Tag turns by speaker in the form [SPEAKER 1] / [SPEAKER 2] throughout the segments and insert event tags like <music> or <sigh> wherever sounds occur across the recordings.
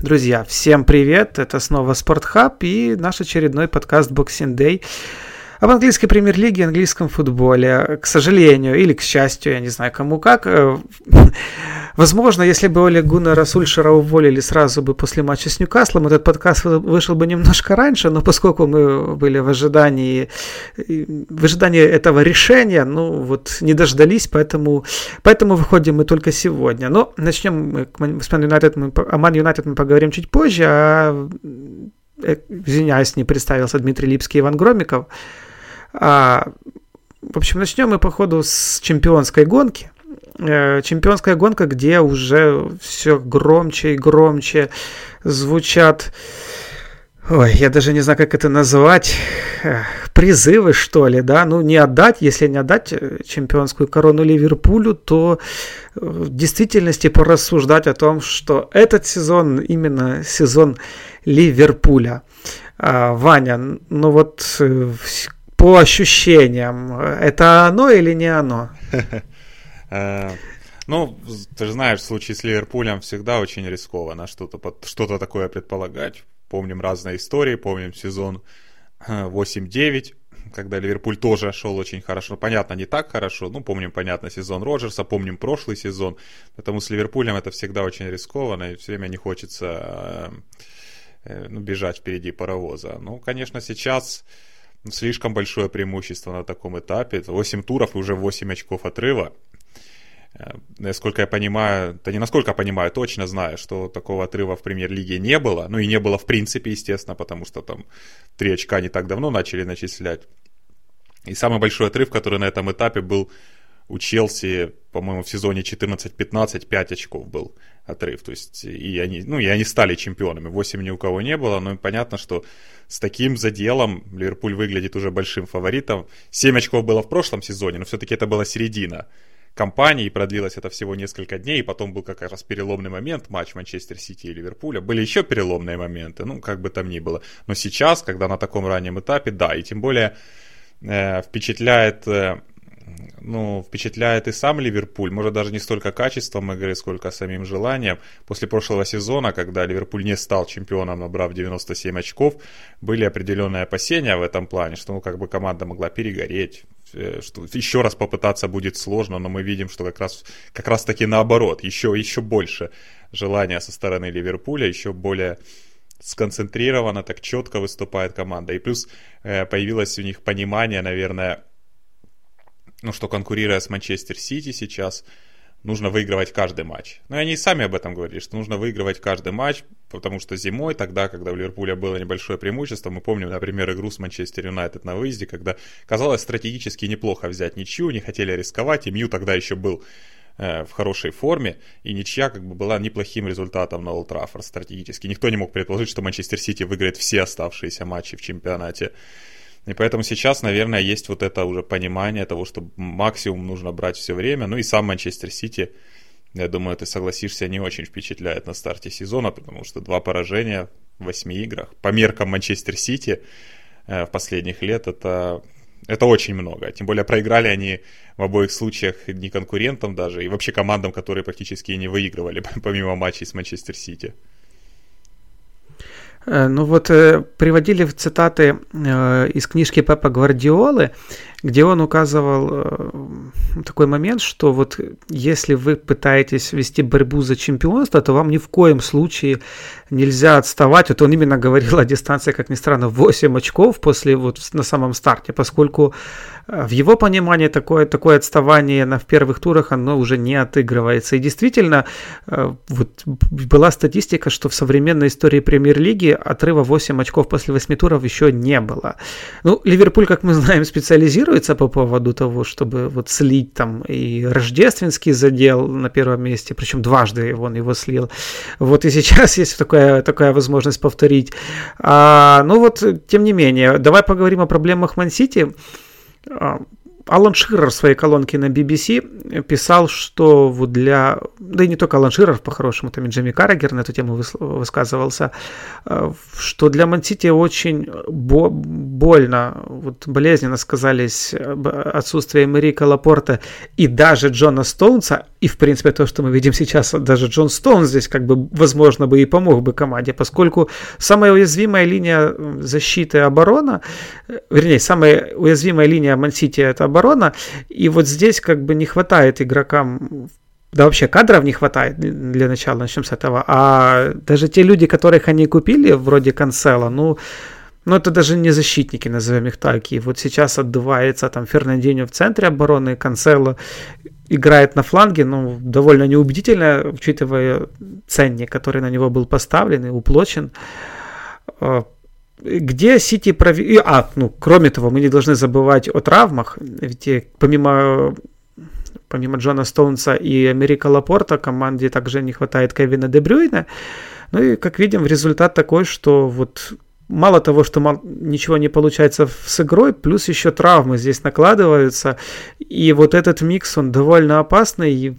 [SPEAKER 1] Друзья, всем привет! Это снова Спортхаб и наш очередной подкаст Boxing Day об английской премьер-лиге, английском футболе. К сожалению, или к счастью, я не знаю кому как. Э, <laughs> возможно, если бы Оля Гуннера Сульшера уволили сразу бы после матча с Ньюкаслом, этот подкаст вышел бы немножко раньше, но поскольку мы были в ожидании, в ожидании этого решения, ну вот не дождались, поэтому, поэтому выходим мы только сегодня. Но начнем мы с Ман Юнайтед, мы, о Ман Юнайтед мы поговорим чуть позже, а э, извиняюсь, не представился Дмитрий Липский и Иван Громиков. А, в общем, начнем мы, походу, с чемпионской гонки. Э, чемпионская гонка, где уже все громче и громче звучат... Ой, я даже не знаю, как это назвать. Призывы, что ли, да? Ну, не отдать, если не отдать э, чемпионскую корону Ливерпулю, то э, в действительности порассуждать о том, что этот сезон именно сезон Ливерпуля. А, Ваня, ну вот по ощущениям, это оно или не оно? <laughs>
[SPEAKER 2] Э, ну, ты же знаешь, в случае с Ливерпулем всегда очень рискованно что-то, что-то такое предполагать. Помним разные истории, помним сезон 8-9, э, когда Ливерпуль тоже шел очень хорошо. Понятно, не так хорошо. Ну, помним, понятно, сезон Роджерса, помним прошлый сезон. Поэтому с Ливерпулем это всегда очень рискованно, и все время не хочется э, ну, бежать впереди паровоза. Ну, конечно, сейчас слишком большое преимущество на таком этапе. 8 туров и уже 8 очков отрыва. Э, насколько я понимаю, да не насколько понимаю, точно знаю, что такого отрыва в премьер-лиге не было. Ну и не было в принципе, естественно, потому что там 3 очка не так давно начали начислять. И самый большой отрыв, который на этом этапе был у Челси, по-моему, в сезоне 14-15 5 очков был отрыв. То есть, и они, ну, и они стали чемпионами. 8 ни у кого не было, но понятно, что с таким заделом Ливерпуль выглядит уже большим фаворитом. 7 очков было в прошлом сезоне, но все-таки это была середина кампании, и продлилось это всего несколько дней, и потом был как раз переломный момент, матч Манчестер Сити и Ливерпуля. Были еще переломные моменты, ну, как бы там ни было. Но сейчас, когда на таком раннем этапе, да, и тем более э, впечатляет э, ну, впечатляет и сам Ливерпуль, может даже не столько качеством игры, сколько самим желанием. После прошлого сезона, когда Ливерпуль не стал чемпионом, набрав 97 очков, были определенные опасения в этом плане, что ну, как бы команда могла перегореть, э, что еще раз попытаться будет сложно, но мы видим, что как раз, как раз таки наоборот, еще, еще больше желания со стороны Ливерпуля, еще более сконцентрированно, так четко выступает команда. И плюс э, появилось у них понимание, наверное, ну, что конкурируя с Манчестер Сити сейчас, нужно выигрывать каждый матч. Ну, и они сами об этом говорили, что нужно выигрывать каждый матч, потому что зимой, тогда, когда у Ливерпуля было небольшое преимущество, мы помним, например, игру с Манчестер Юнайтед на выезде, когда казалось стратегически неплохо взять ничью, не хотели рисковать, и Мью тогда еще был э, в хорошей форме, и ничья как бы была неплохим результатом на Олд стратегически. Никто не мог предположить, что Манчестер Сити выиграет все оставшиеся матчи в чемпионате. И поэтому сейчас, наверное, есть вот это уже понимание того, что максимум нужно брать все время. Ну и сам Манчестер Сити, я думаю, ты согласишься, не очень впечатляет на старте сезона, потому что два поражения в восьми играх. По меркам Манчестер Сити э, в последних лет это, это очень много. Тем более проиграли они в обоих случаях не конкурентам даже, и вообще командам, которые практически не выигрывали, <laughs> помимо матчей с Манчестер Сити.
[SPEAKER 1] Э, ну вот э, приводили в цитаты э, из книжки Пепа Гвардиолы, где он указывал такой момент, что вот если вы пытаетесь вести борьбу за чемпионство, то вам ни в коем случае нельзя отставать. Вот он именно говорил о дистанции, как ни странно, 8 очков после вот на самом старте, поскольку в его понимании такое, такое отставание на, в первых турах, оно уже не отыгрывается. И действительно, э, вот была статистика, что в современной истории премьер-лиги отрыва 8 очков после 8 туров еще не было. Ну, Ливерпуль, как мы знаем, специализируется по поводу того, чтобы вот слить там и рождественский задел на первом месте, причем дважды он его слил. Вот и сейчас <laughs> есть такая, такая возможность повторить. А, ну вот, тем не менее, давай поговорим о проблемах Ман-Сити. Алан Ширер в своей колонке на BBC писал, что вот для... Да и не только Алан Ширер, по-хорошему, там и Джимми Каррагер на эту тему высказывался, э, что для Мансити очень бо- больно, вот болезненно сказались отсутствие Марика Лапорта и даже Джона Стоунса, и, в принципе, то, что мы видим сейчас, даже Джон Стоунс здесь, как бы, возможно, бы и помог бы команде, поскольку самая уязвимая линия защиты оборона, э, вернее, самая уязвимая линия Мансити это оборона, и вот здесь как бы не хватает игрокам да вообще кадров не хватает для начала, начнем с этого. А даже те люди, которых они купили, вроде Канцела, ну, ну это даже не защитники, назовем их так. И вот сейчас отдувается там Фернандинho в центре обороны, Канцело играет на фланге, ну, довольно неубедительно, учитывая ценник, который на него был поставлен и уплочен. Где Сити прови... А, ну, кроме того, мы не должны забывать о травмах, ведь помимо помимо Джона Стоунса и Америка Лапорта команде также не хватает Кевина Дебрюйна. Ну и, как видим, результат такой, что вот мало того, что мало, ничего не получается с игрой, плюс еще травмы здесь накладываются. И вот этот микс, он довольно опасный. И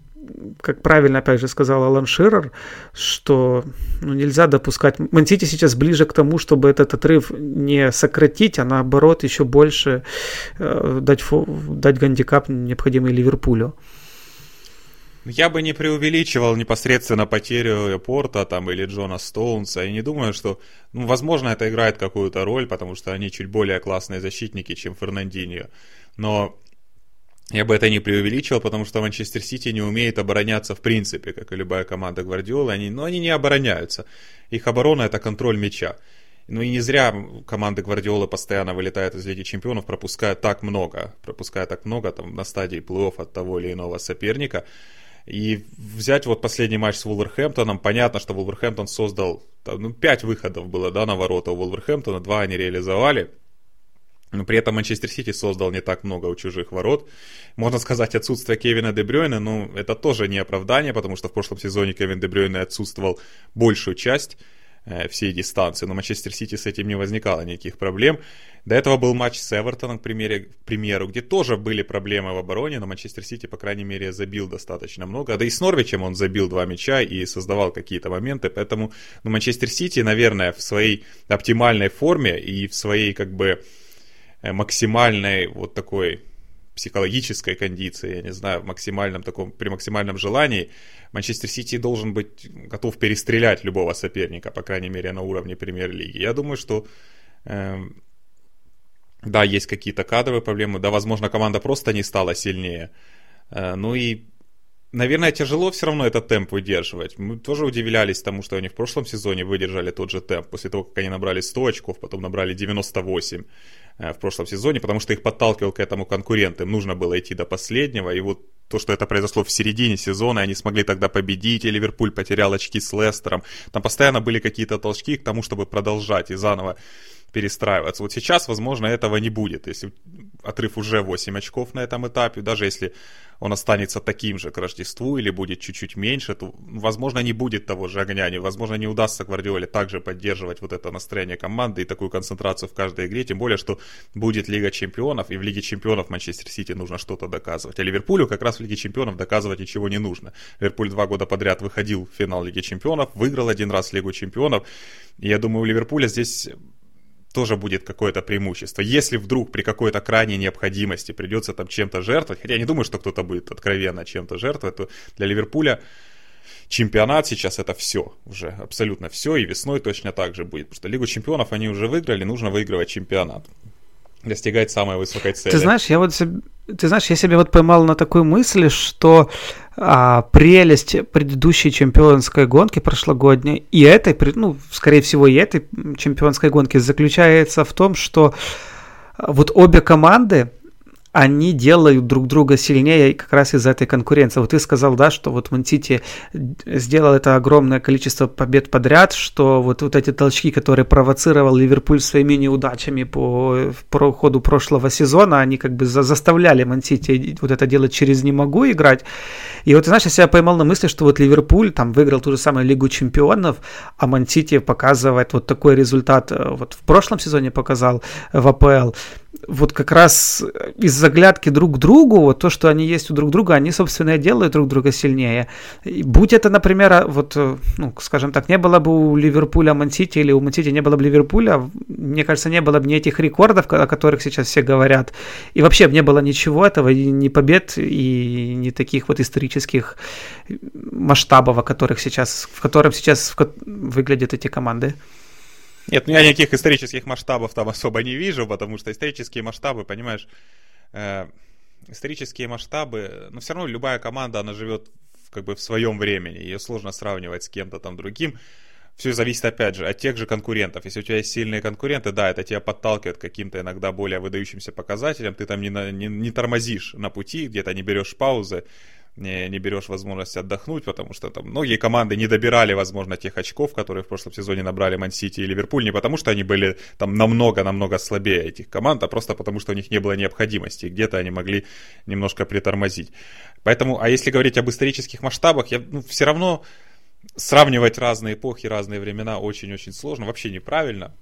[SPEAKER 1] как правильно, опять же, сказал Алан Ширер, что ну, нельзя допускать... Мансити сейчас ближе к тому, чтобы этот отрыв не сократить, а наоборот еще больше э, дать, фу, дать гандикап, необходимый Ливерпулю.
[SPEAKER 2] Я бы не преувеличивал непосредственно потерю Порта там, или Джона Стоунса. Я не думаю, что... Ну, возможно, это играет какую-то роль, потому что они чуть более классные защитники, чем Фернандинho. Но я бы это не преувеличивал, потому что Манчестер Сити не умеет обороняться в принципе, как и любая команда Гвардиолы. Они, но они не обороняются. Их оборона это контроль мяча. Ну и не зря команды Гвардиолы постоянно вылетают из Лиги Чемпионов, пропуская так много, пропуская так много там на стадии плей-офф от того или иного соперника. И взять вот последний матч с Вулверхэмптоном, понятно, что Вулверхэмптон создал, ну, пять выходов было, да, на ворота у Вулверхэмптона, два они реализовали, но при этом Манчестер Сити создал не так много у чужих ворот. Можно сказать, отсутствие Кевина Дебрёйна, но это тоже не оправдание, потому что в прошлом сезоне Кевин Дебрёйна отсутствовал большую часть э, всей дистанции, но Манчестер Сити с этим не возникало никаких проблем. До этого был матч с Эвертоном, к примеру, к примеру, где тоже были проблемы в обороне, но Манчестер Сити, по крайней мере, забил достаточно много. Да и с Норвичем он забил два мяча и создавал какие-то моменты, поэтому ну, Манчестер Сити, наверное, в своей оптимальной форме и в своей, как бы, максимальной вот такой психологической кондиции, я не знаю, в максимальном таком, при максимальном желании, Манчестер Сити должен быть готов перестрелять любого соперника, по крайней мере, на уровне премьер-лиги. Я думаю, что э, да, есть какие-то кадровые проблемы, да, возможно, команда просто не стала сильнее. Э, ну и Наверное, тяжело все равно этот темп выдерживать. Мы тоже удивлялись тому, что они в прошлом сезоне выдержали тот же темп, после того, как они набрали 100 очков, потом набрали 98 э, в прошлом сезоне, потому что их подталкивал к этому конкурент, им нужно было идти до последнего, и вот то, что это произошло в середине сезона, и они смогли тогда победить, и Ливерпуль потерял очки с Лестером, там постоянно были какие-то толчки к тому, чтобы продолжать и заново перестраиваться. Вот сейчас, возможно, этого не будет. Если отрыв уже 8 очков на этом этапе, даже если он останется таким же к Рождеству или будет чуть-чуть меньше, то, возможно, не будет того же огня, возможно, не удастся Гвардиоле также поддерживать вот это настроение команды и такую концентрацию в каждой игре, тем более, что будет Лига Чемпионов, и в Лиге Чемпионов Манчестер Сити нужно что-то доказывать. А Ливерпулю как раз в Лиге Чемпионов доказывать ничего не нужно. Ливерпуль два года подряд выходил в финал Лиги Чемпионов, выиграл один раз Лигу Чемпионов, и я думаю, у Ливерпуля здесь тоже будет какое-то преимущество. Если вдруг при какой-то крайней необходимости придется там чем-то жертвовать, хотя я не думаю, что кто-то будет откровенно чем-то жертвовать, то для Ливерпуля чемпионат сейчас это все, уже абсолютно все, и весной точно так же будет, потому что Лигу чемпионов они уже выиграли, нужно выигрывать чемпионат достигать самой высокой цели.
[SPEAKER 1] Ты знаешь, я вот ты знаешь, я себя вот поймал на такой мысли, что а, прелесть предыдущей чемпионской гонки прошлогодней и этой, ну, скорее всего, и этой чемпионской гонки заключается в том, что вот обе команды они делают друг друга сильнее как раз из-за этой конкуренции. Вот ты сказал, да, что вот Мансити сделал это огромное количество побед подряд, что вот, вот эти толчки, которые провоцировал Ливерпуль своими неудачами по, по ходу прошлого сезона, они как бы за, заставляли Мансити вот это делать через «не могу» играть. И вот, знаешь, я себя поймал на мысли, что вот Ливерпуль там выиграл ту же самую Лигу Чемпионов, а Мансити показывает вот такой результат, э, вот в прошлом сезоне показал в АПЛ. Вот как раз из заглядки друг к другу, вот то, что они есть у друг друга, они, собственно, и делают друг друга сильнее. И будь это, например, а, вот, э, ну, скажем так, не было бы у Ливерпуля Мансити или у Мансити не было бы Ливерпуля, мне кажется, не было бы ни этих рекордов, о которых сейчас все говорят, и вообще не было ничего этого, и ни побед, и ни таких вот исторических масштабов, о которых сейчас, в котором сейчас выглядят эти команды.
[SPEAKER 2] Нет, ну я никаких исторических масштабов там особо не вижу, потому что исторические масштабы, понимаешь, э, исторические масштабы, но все равно любая команда, она живет как бы в своем времени, ее сложно сравнивать с кем-то там другим. Все зависит, опять же, от тех же конкурентов. Если у тебя есть сильные конкуренты, да, это тебя подталкивает к каким-то иногда более выдающимся показателям, ты там не, на, не, не тормозишь на пути, где-то не берешь паузы, не, не берешь возможность отдохнуть, потому что там многие команды не добирали, возможно, тех очков, которые в прошлом сезоне набрали Ман-Сити и Ливерпуль, не потому что они были там намного-намного слабее этих команд, а просто потому что у них не было необходимости, где-то они могли немножко притормозить. Поэтому, а если говорить об исторических масштабах, я ну, все равно сравнивать разные эпохи, разные времена очень-очень сложно, вообще неправильно,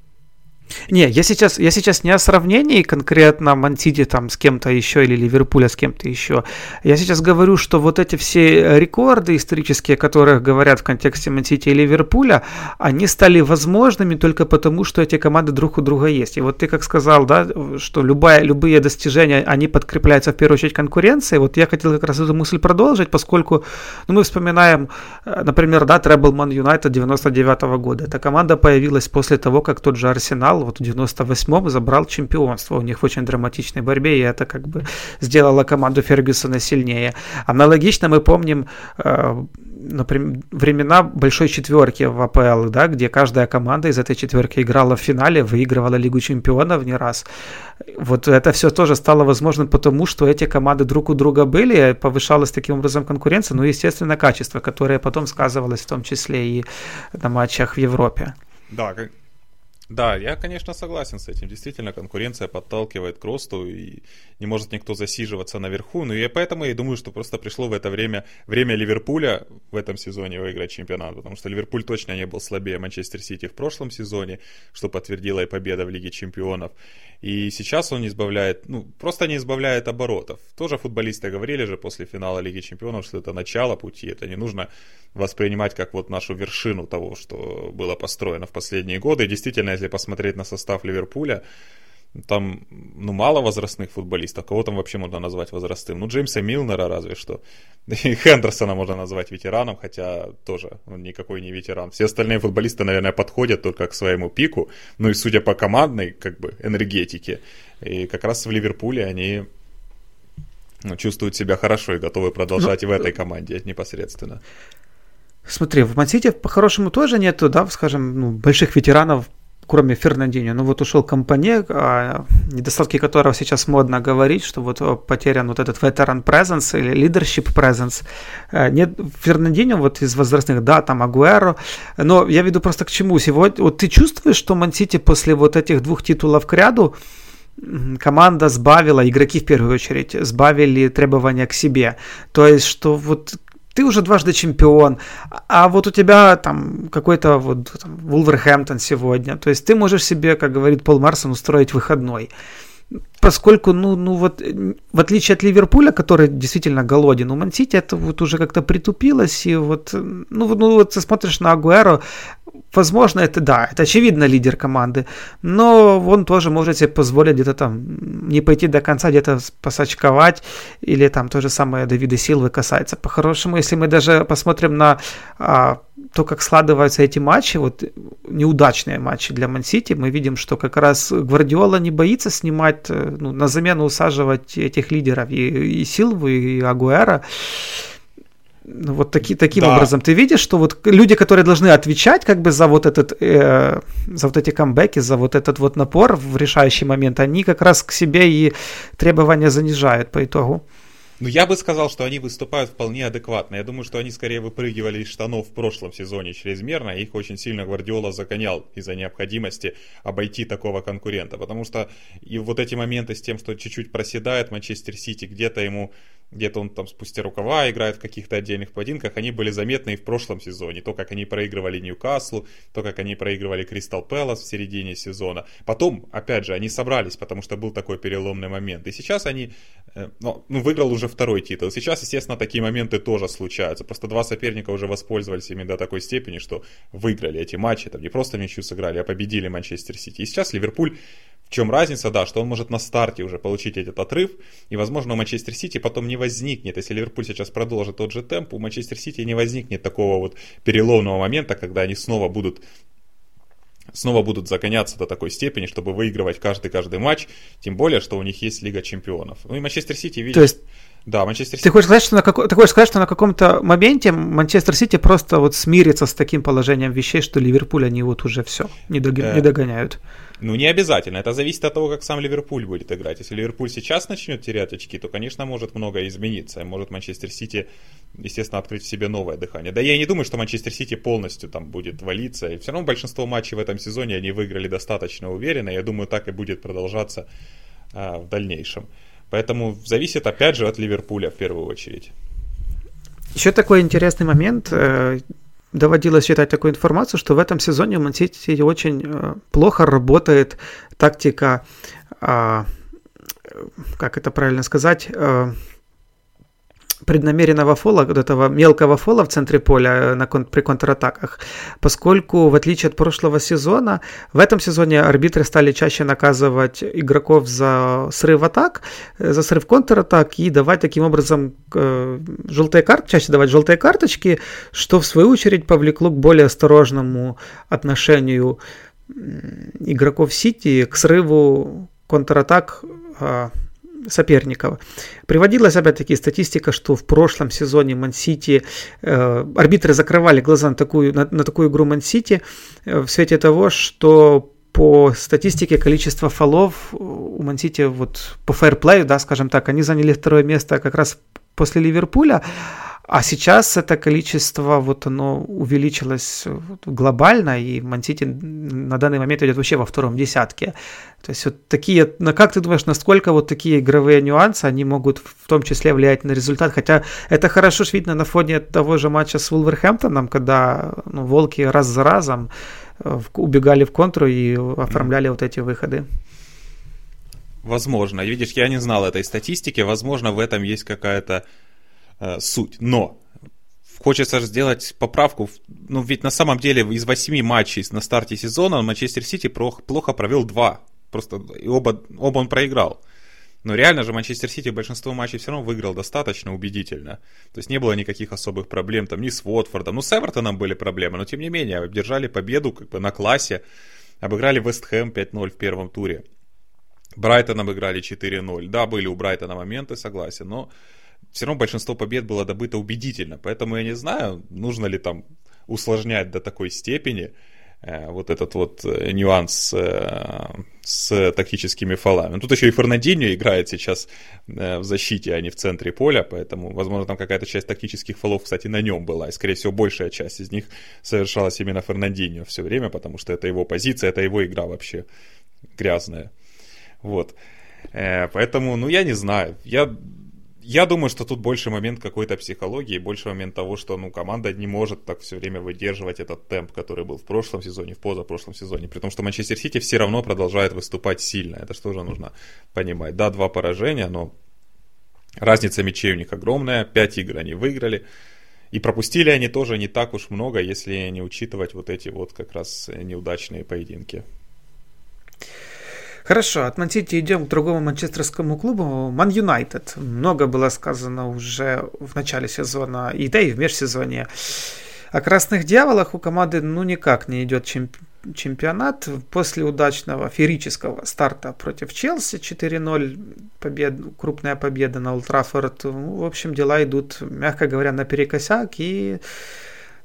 [SPEAKER 1] не, я сейчас, я сейчас не о сравнении конкретно Мансити там с кем-то еще или Ливерпуля с кем-то еще. Я сейчас говорю, что вот эти все рекорды исторические, о которых говорят в контексте Мансити и Ливерпуля, они стали возможными только потому, что эти команды друг у друга есть. И вот ты как сказал, да, что любая, любые достижения, они подкрепляются в первую очередь конкуренцией. Вот я хотел как раз эту мысль продолжить, поскольку ну, мы вспоминаем, э, например, да, Треблман Юнайтед 99 -го года. Эта команда появилась после того, как тот же Арсенал Арсенал вот в 98-м забрал чемпионство у них в очень драматичной борьбе, и это как бы сделало команду Фергюсона сильнее. Аналогично мы помним э, например, времена большой четверки в АПЛ, да, где каждая команда из этой четверки играла в финале, выигрывала Лигу чемпионов не раз. Вот это все тоже стало возможным потому, что эти команды друг у друга были, повышалась таким образом конкуренция, ну и, естественно, качество, которое потом сказывалось в том числе и на матчах в Европе.
[SPEAKER 2] Да, да, я, конечно, согласен с этим. Действительно, конкуренция подталкивает к росту, и не может никто засиживаться наверху. Ну и поэтому я думаю, что просто пришло в это время время Ливерпуля в этом сезоне выиграть чемпионат, потому что Ливерпуль точно не был слабее Манчестер Сити в прошлом сезоне, что подтвердила и победа в Лиге чемпионов. И сейчас он не избавляет, ну, просто не избавляет оборотов. Тоже футболисты говорили же после финала Лиги чемпионов, что это начало пути, это не нужно воспринимать как вот нашу вершину того, что было построено в последние годы. Действительно, если посмотреть на состав Ливерпуля, там, ну, мало возрастных футболистов. Кого там вообще можно назвать возрастным? Ну, Джеймса Милнера разве что. <laughs> И Хендерсона можно назвать ветераном, хотя тоже он никакой не ветеран. Все остальные футболисты, наверное, подходят только к своему пику. Ну и судя по командной, как бы, энергетике. И как раз в Ливерпуле они ну, чувствуют себя хорошо и готовы продолжать ну, в этой команде непосредственно.
[SPEAKER 1] Смотри, в Мансите по-хорошему тоже нету, да, скажем, ну, больших ветеранов кроме Фернандинho. Ну вот ушел Компане, а, недостатки которого сейчас модно говорить, что вот э, потерян вот этот ветеран presence или leadership presence. Э, нет, Фернандинho вот из возрастных, да, там Агуэро, но я веду просто к чему. Сегодня, вот ты чувствуешь, что Мансити после вот этих двух титулов к ряду команда сбавила, игроки в первую очередь, сбавили требования к себе. То есть, что вот ты уже дважды чемпион, а вот у тебя там какой-то вот там, Вулверхэмптон сегодня, то есть ты можешь себе, как говорит Пол Марсон, устроить выходной. Поскольку, ну, ну вот, в отличие от Ливерпуля, который действительно голоден, у Мансити это вот уже как-то притупилось, и вот, ну, ну вот смотришь на Агуэро, возможно, это да, это очевидно лидер команды, но он тоже может себе позволить где-то там не пойти до конца, где-то посочковать, или там то же самое Давида Силвы касается. По-хорошему, если мы даже посмотрим на а, то, как складываются эти матчи, вот неудачные матчи для Мансити, мы видим, что как раз Гвардиола не боится снимать, э, ну, на замену усаживать этих лидеров, и, и Силву, и Агуэра. Ну, вот таки, таким да. образом ты видишь, что вот люди, которые должны отвечать как бы за вот этот, э, за вот эти камбэки, за вот этот вот напор в решающий момент, они как раз к себе и требования занижают по итогу.
[SPEAKER 2] Ну, я бы сказал, что они выступают вполне адекватно. Я думаю, что они скорее выпрыгивали из штанов в прошлом сезоне чрезмерно. Их очень сильно Гвардиола загонял из-за необходимости обойти такого конкурента. Потому что и вот эти моменты с тем, что чуть-чуть проседает Манчестер Сити, где-то ему где-то он там спустя рукава играет в каких-то отдельных поединках, они были заметны и в прошлом сезоне. То, как они проигрывали Ньюкаслу, то, как они проигрывали Кристал Пэлас в середине сезона. Потом, опять же, они собрались, потому что был такой переломный момент. И сейчас они, э, ну, выиграл уже второй титул. Сейчас, естественно, такие моменты тоже случаются. Просто два соперника уже воспользовались ими до такой степени, что выиграли эти матчи. Там не просто ничью сыграли, а победили Манчестер Сити. И сейчас Ливерпуль в чем разница, да, что он может на старте уже получить этот отрыв, и, возможно, у Манчестер Сити потом не возникнет, если Ливерпуль сейчас продолжит тот же темп, у Манчестер Сити не возникнет такого вот переломного момента, когда они снова будут снова будут загоняться до такой степени, чтобы выигрывать каждый-каждый матч, тем более, что у них есть Лига Чемпионов. Ну и Манчестер Сити, видишь...
[SPEAKER 1] То есть
[SPEAKER 2] да, Манчестер
[SPEAKER 1] Сити. Ты хочешь сказать, что на, как... Ты хочешь сказать, что на каком-то моменте Манчестер Сити просто вот смирится с таким положением вещей, что Ливерпуль они вот уже все не, дог... э... не догоняют?
[SPEAKER 2] Ну, не обязательно. Это зависит от того, как сам Ливерпуль будет играть. Если Ливерпуль сейчас начнет терять очки, то, конечно, может многое измениться. Может Манчестер Сити, естественно, открыть в себе новое дыхание. Да я не думаю, что Манчестер Сити полностью там будет валиться. И все равно большинство матчей в этом сезоне они выиграли достаточно уверенно. Я думаю, так и будет продолжаться а, в дальнейшем. Поэтому зависит, опять же, от Ливерпуля в первую очередь.
[SPEAKER 1] Еще такой интересный момент. Э, доводилось читать такую информацию, что в этом сезоне у Мансити очень э, плохо работает тактика, а, как это правильно сказать, э, преднамеренного фола, вот этого мелкого фола в центре поля э, на, при контратаках, поскольку в отличие от прошлого сезона, в этом сезоне арбитры стали чаще наказывать игроков за срыв атак, э, за срыв контратак и давать таким образом э, желтые карты, чаще давать желтые карточки, что в свою очередь повлекло к более осторожному отношению игроков Сити к срыву контратак а, соперников. Приводилась опять-таки статистика, что в прошлом сезоне Ман-Сити э, арбитры закрывали глаза на такую, на, на такую игру Ман-Сити э, в свете того, что по статистике количество фолов у Ман-Сити вот по фэрплею, да, скажем так, они заняли второе место как раз после Ливерпуля, а сейчас это количество, вот оно увеличилось глобально, и Мансити на данный момент идет вообще во втором десятке. То есть вот такие, ну как ты думаешь, насколько вот такие игровые нюансы, они могут в том числе влиять на результат? Хотя это хорошо ж видно на фоне того же матча с Вулверхэмптоном, когда ну, волки раз за разом э, убегали в контру и оформляли вот эти выходы.
[SPEAKER 2] Возможно. Видишь, я не знал этой статистики. Возможно, в этом есть какая-то э, суть. Но хочется сделать поправку. Ну, ведь на самом деле из восьми матчей на старте сезона Манчестер Сити плохо провел два. Просто и оба, оба он проиграл. Но реально же Манчестер Сити большинство матчей все равно выиграл достаточно убедительно. То есть не было никаких особых проблем там ни с Уотфордом. Ну, с Эвертоном были проблемы, но тем не менее, одержали победу как бы на классе. Обыграли Вест Хэм 5-0 в первом туре. Брайтон обыграли 4-0. Да, были у Брайтона моменты, согласен, но все равно большинство побед было добыто убедительно. Поэтому я не знаю, нужно ли там усложнять до такой степени э, вот этот вот э, нюанс э, с тактическими фолами. Тут еще и Фернандинho играет сейчас в защите, а не в центре поля, поэтому, возможно, там какая-то часть тактических фолов, кстати, на нем была, и, скорее всего, большая часть из них совершалась именно Фернандинho все время, потому что это его позиция, это его игра вообще грязная. Вот. Поэтому, ну, я не знаю. Я я думаю, что тут больше момент какой-то психологии, больше момент того, что ну, команда не может так все время выдерживать этот темп, который был в прошлом сезоне, в позапрошлом сезоне. При том, что Манчестер Сити все равно продолжает выступать сильно. Это что же нужно понимать. Да, два поражения, но разница мячей у них огромная. Пять игр они выиграли. И пропустили они тоже не так уж много, если не учитывать вот эти вот как раз неудачные поединки.
[SPEAKER 1] Хорошо, от Мансити идем к другому манчестерскому клубу. Ман Юнайтед. Много было сказано уже в начале сезона, и да и в межсезонье. О красных дьяволах у команды ну никак не идет чемп- чемпионат. После удачного феерического старта против Челси 4-0, побед, крупная победа на Ултрафорд. Ну, в общем, дела идут, мягко говоря, наперекосяк. И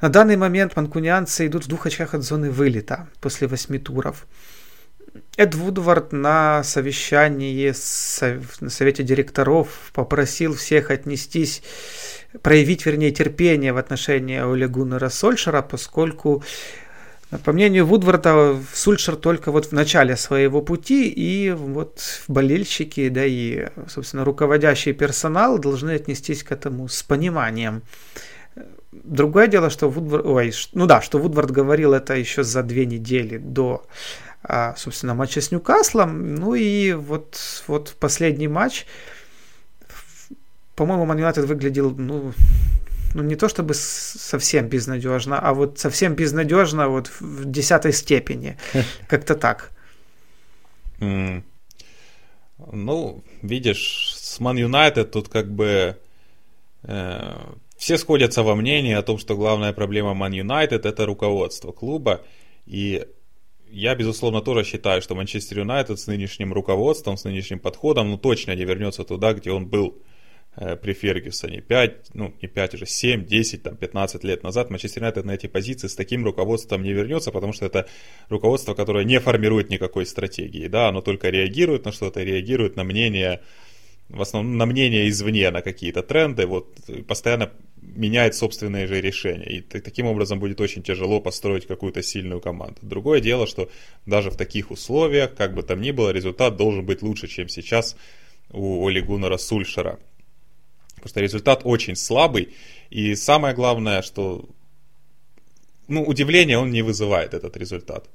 [SPEAKER 1] на данный момент манкунианцы идут в двух очках от зоны вылета после восьми туров. Эд Вудвард на совещании на совете директоров попросил всех отнестись, проявить, вернее, терпение в отношении Оле Гуннера Сольшера, поскольку По мнению Вудварда, Сульшер только вот в начале своего пути, и вот болельщики, да и, собственно, руководящий персонал должны отнестись к этому с пониманием. Другое дело, что Вудвард, ой, ну да, что Вудвард говорил это еще за две недели до, собственно, матча с Ньюкаслом. Ну и вот, вот последний матч, по-моему, Ман Юнайтед выглядел, ну, ну не то чтобы совсем безнадежно, а вот совсем безнадежно вот в десятой степени. <laughs> Как-то так.
[SPEAKER 2] Ну, видишь, с Ман Юнайтед тут как бы э, все сходятся во мнении о том, что главная проблема Ман Юнайтед это руководство клуба. И я, безусловно, тоже считаю, что Манчестер Юнайтед с нынешним руководством, с нынешним подходом, ну, точно не вернется туда, где он был Э, при Фергюсоне. 5, ну не 5 уже, 7, 10, там, 15 лет назад Манчестер Юнайтед на эти позиции с таким руководством не вернется, потому что это руководство, которое не формирует никакой стратегии, да, оно только реагирует на что-то, реагирует на мнение, в основном на мнение извне, на какие-то тренды, вот, постоянно меняет собственные же решения. И таким образом будет очень тяжело построить какую-то сильную команду. Другое дело, что даже в таких условиях, как бы там ни было, результат должен быть лучше, чем сейчас у Оли Гуннера Сульшера. Потому что результат очень слабый. И самое главное, что ну, удивление он не вызывает, этот результат.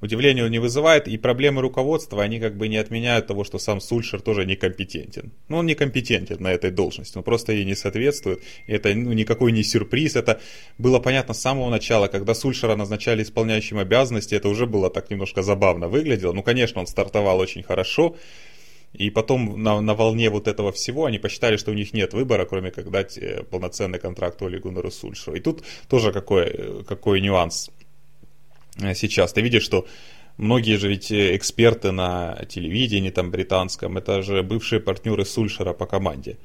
[SPEAKER 2] Удивление он не вызывает, и проблемы руководства, они как бы не отменяют того, что сам Сульшер тоже некомпетентен. Ну, он некомпетентен на этой должности, он просто ей не соответствует. И это ну, никакой не сюрприз, это было понятно с самого начала, когда Сульшера назначали исполняющим обязанности, это уже было так немножко забавно выглядело. Ну, конечно, он стартовал очень хорошо, и потом на, на волне вот этого всего они посчитали, что у них нет выбора, кроме как дать э, полноценный контракт Гуннеру Сульшеру. И тут тоже какой, э, какой нюанс сейчас. Ты видишь, что многие же ведь эксперты на телевидении там британском, это же бывшие партнеры Сульшера по команде.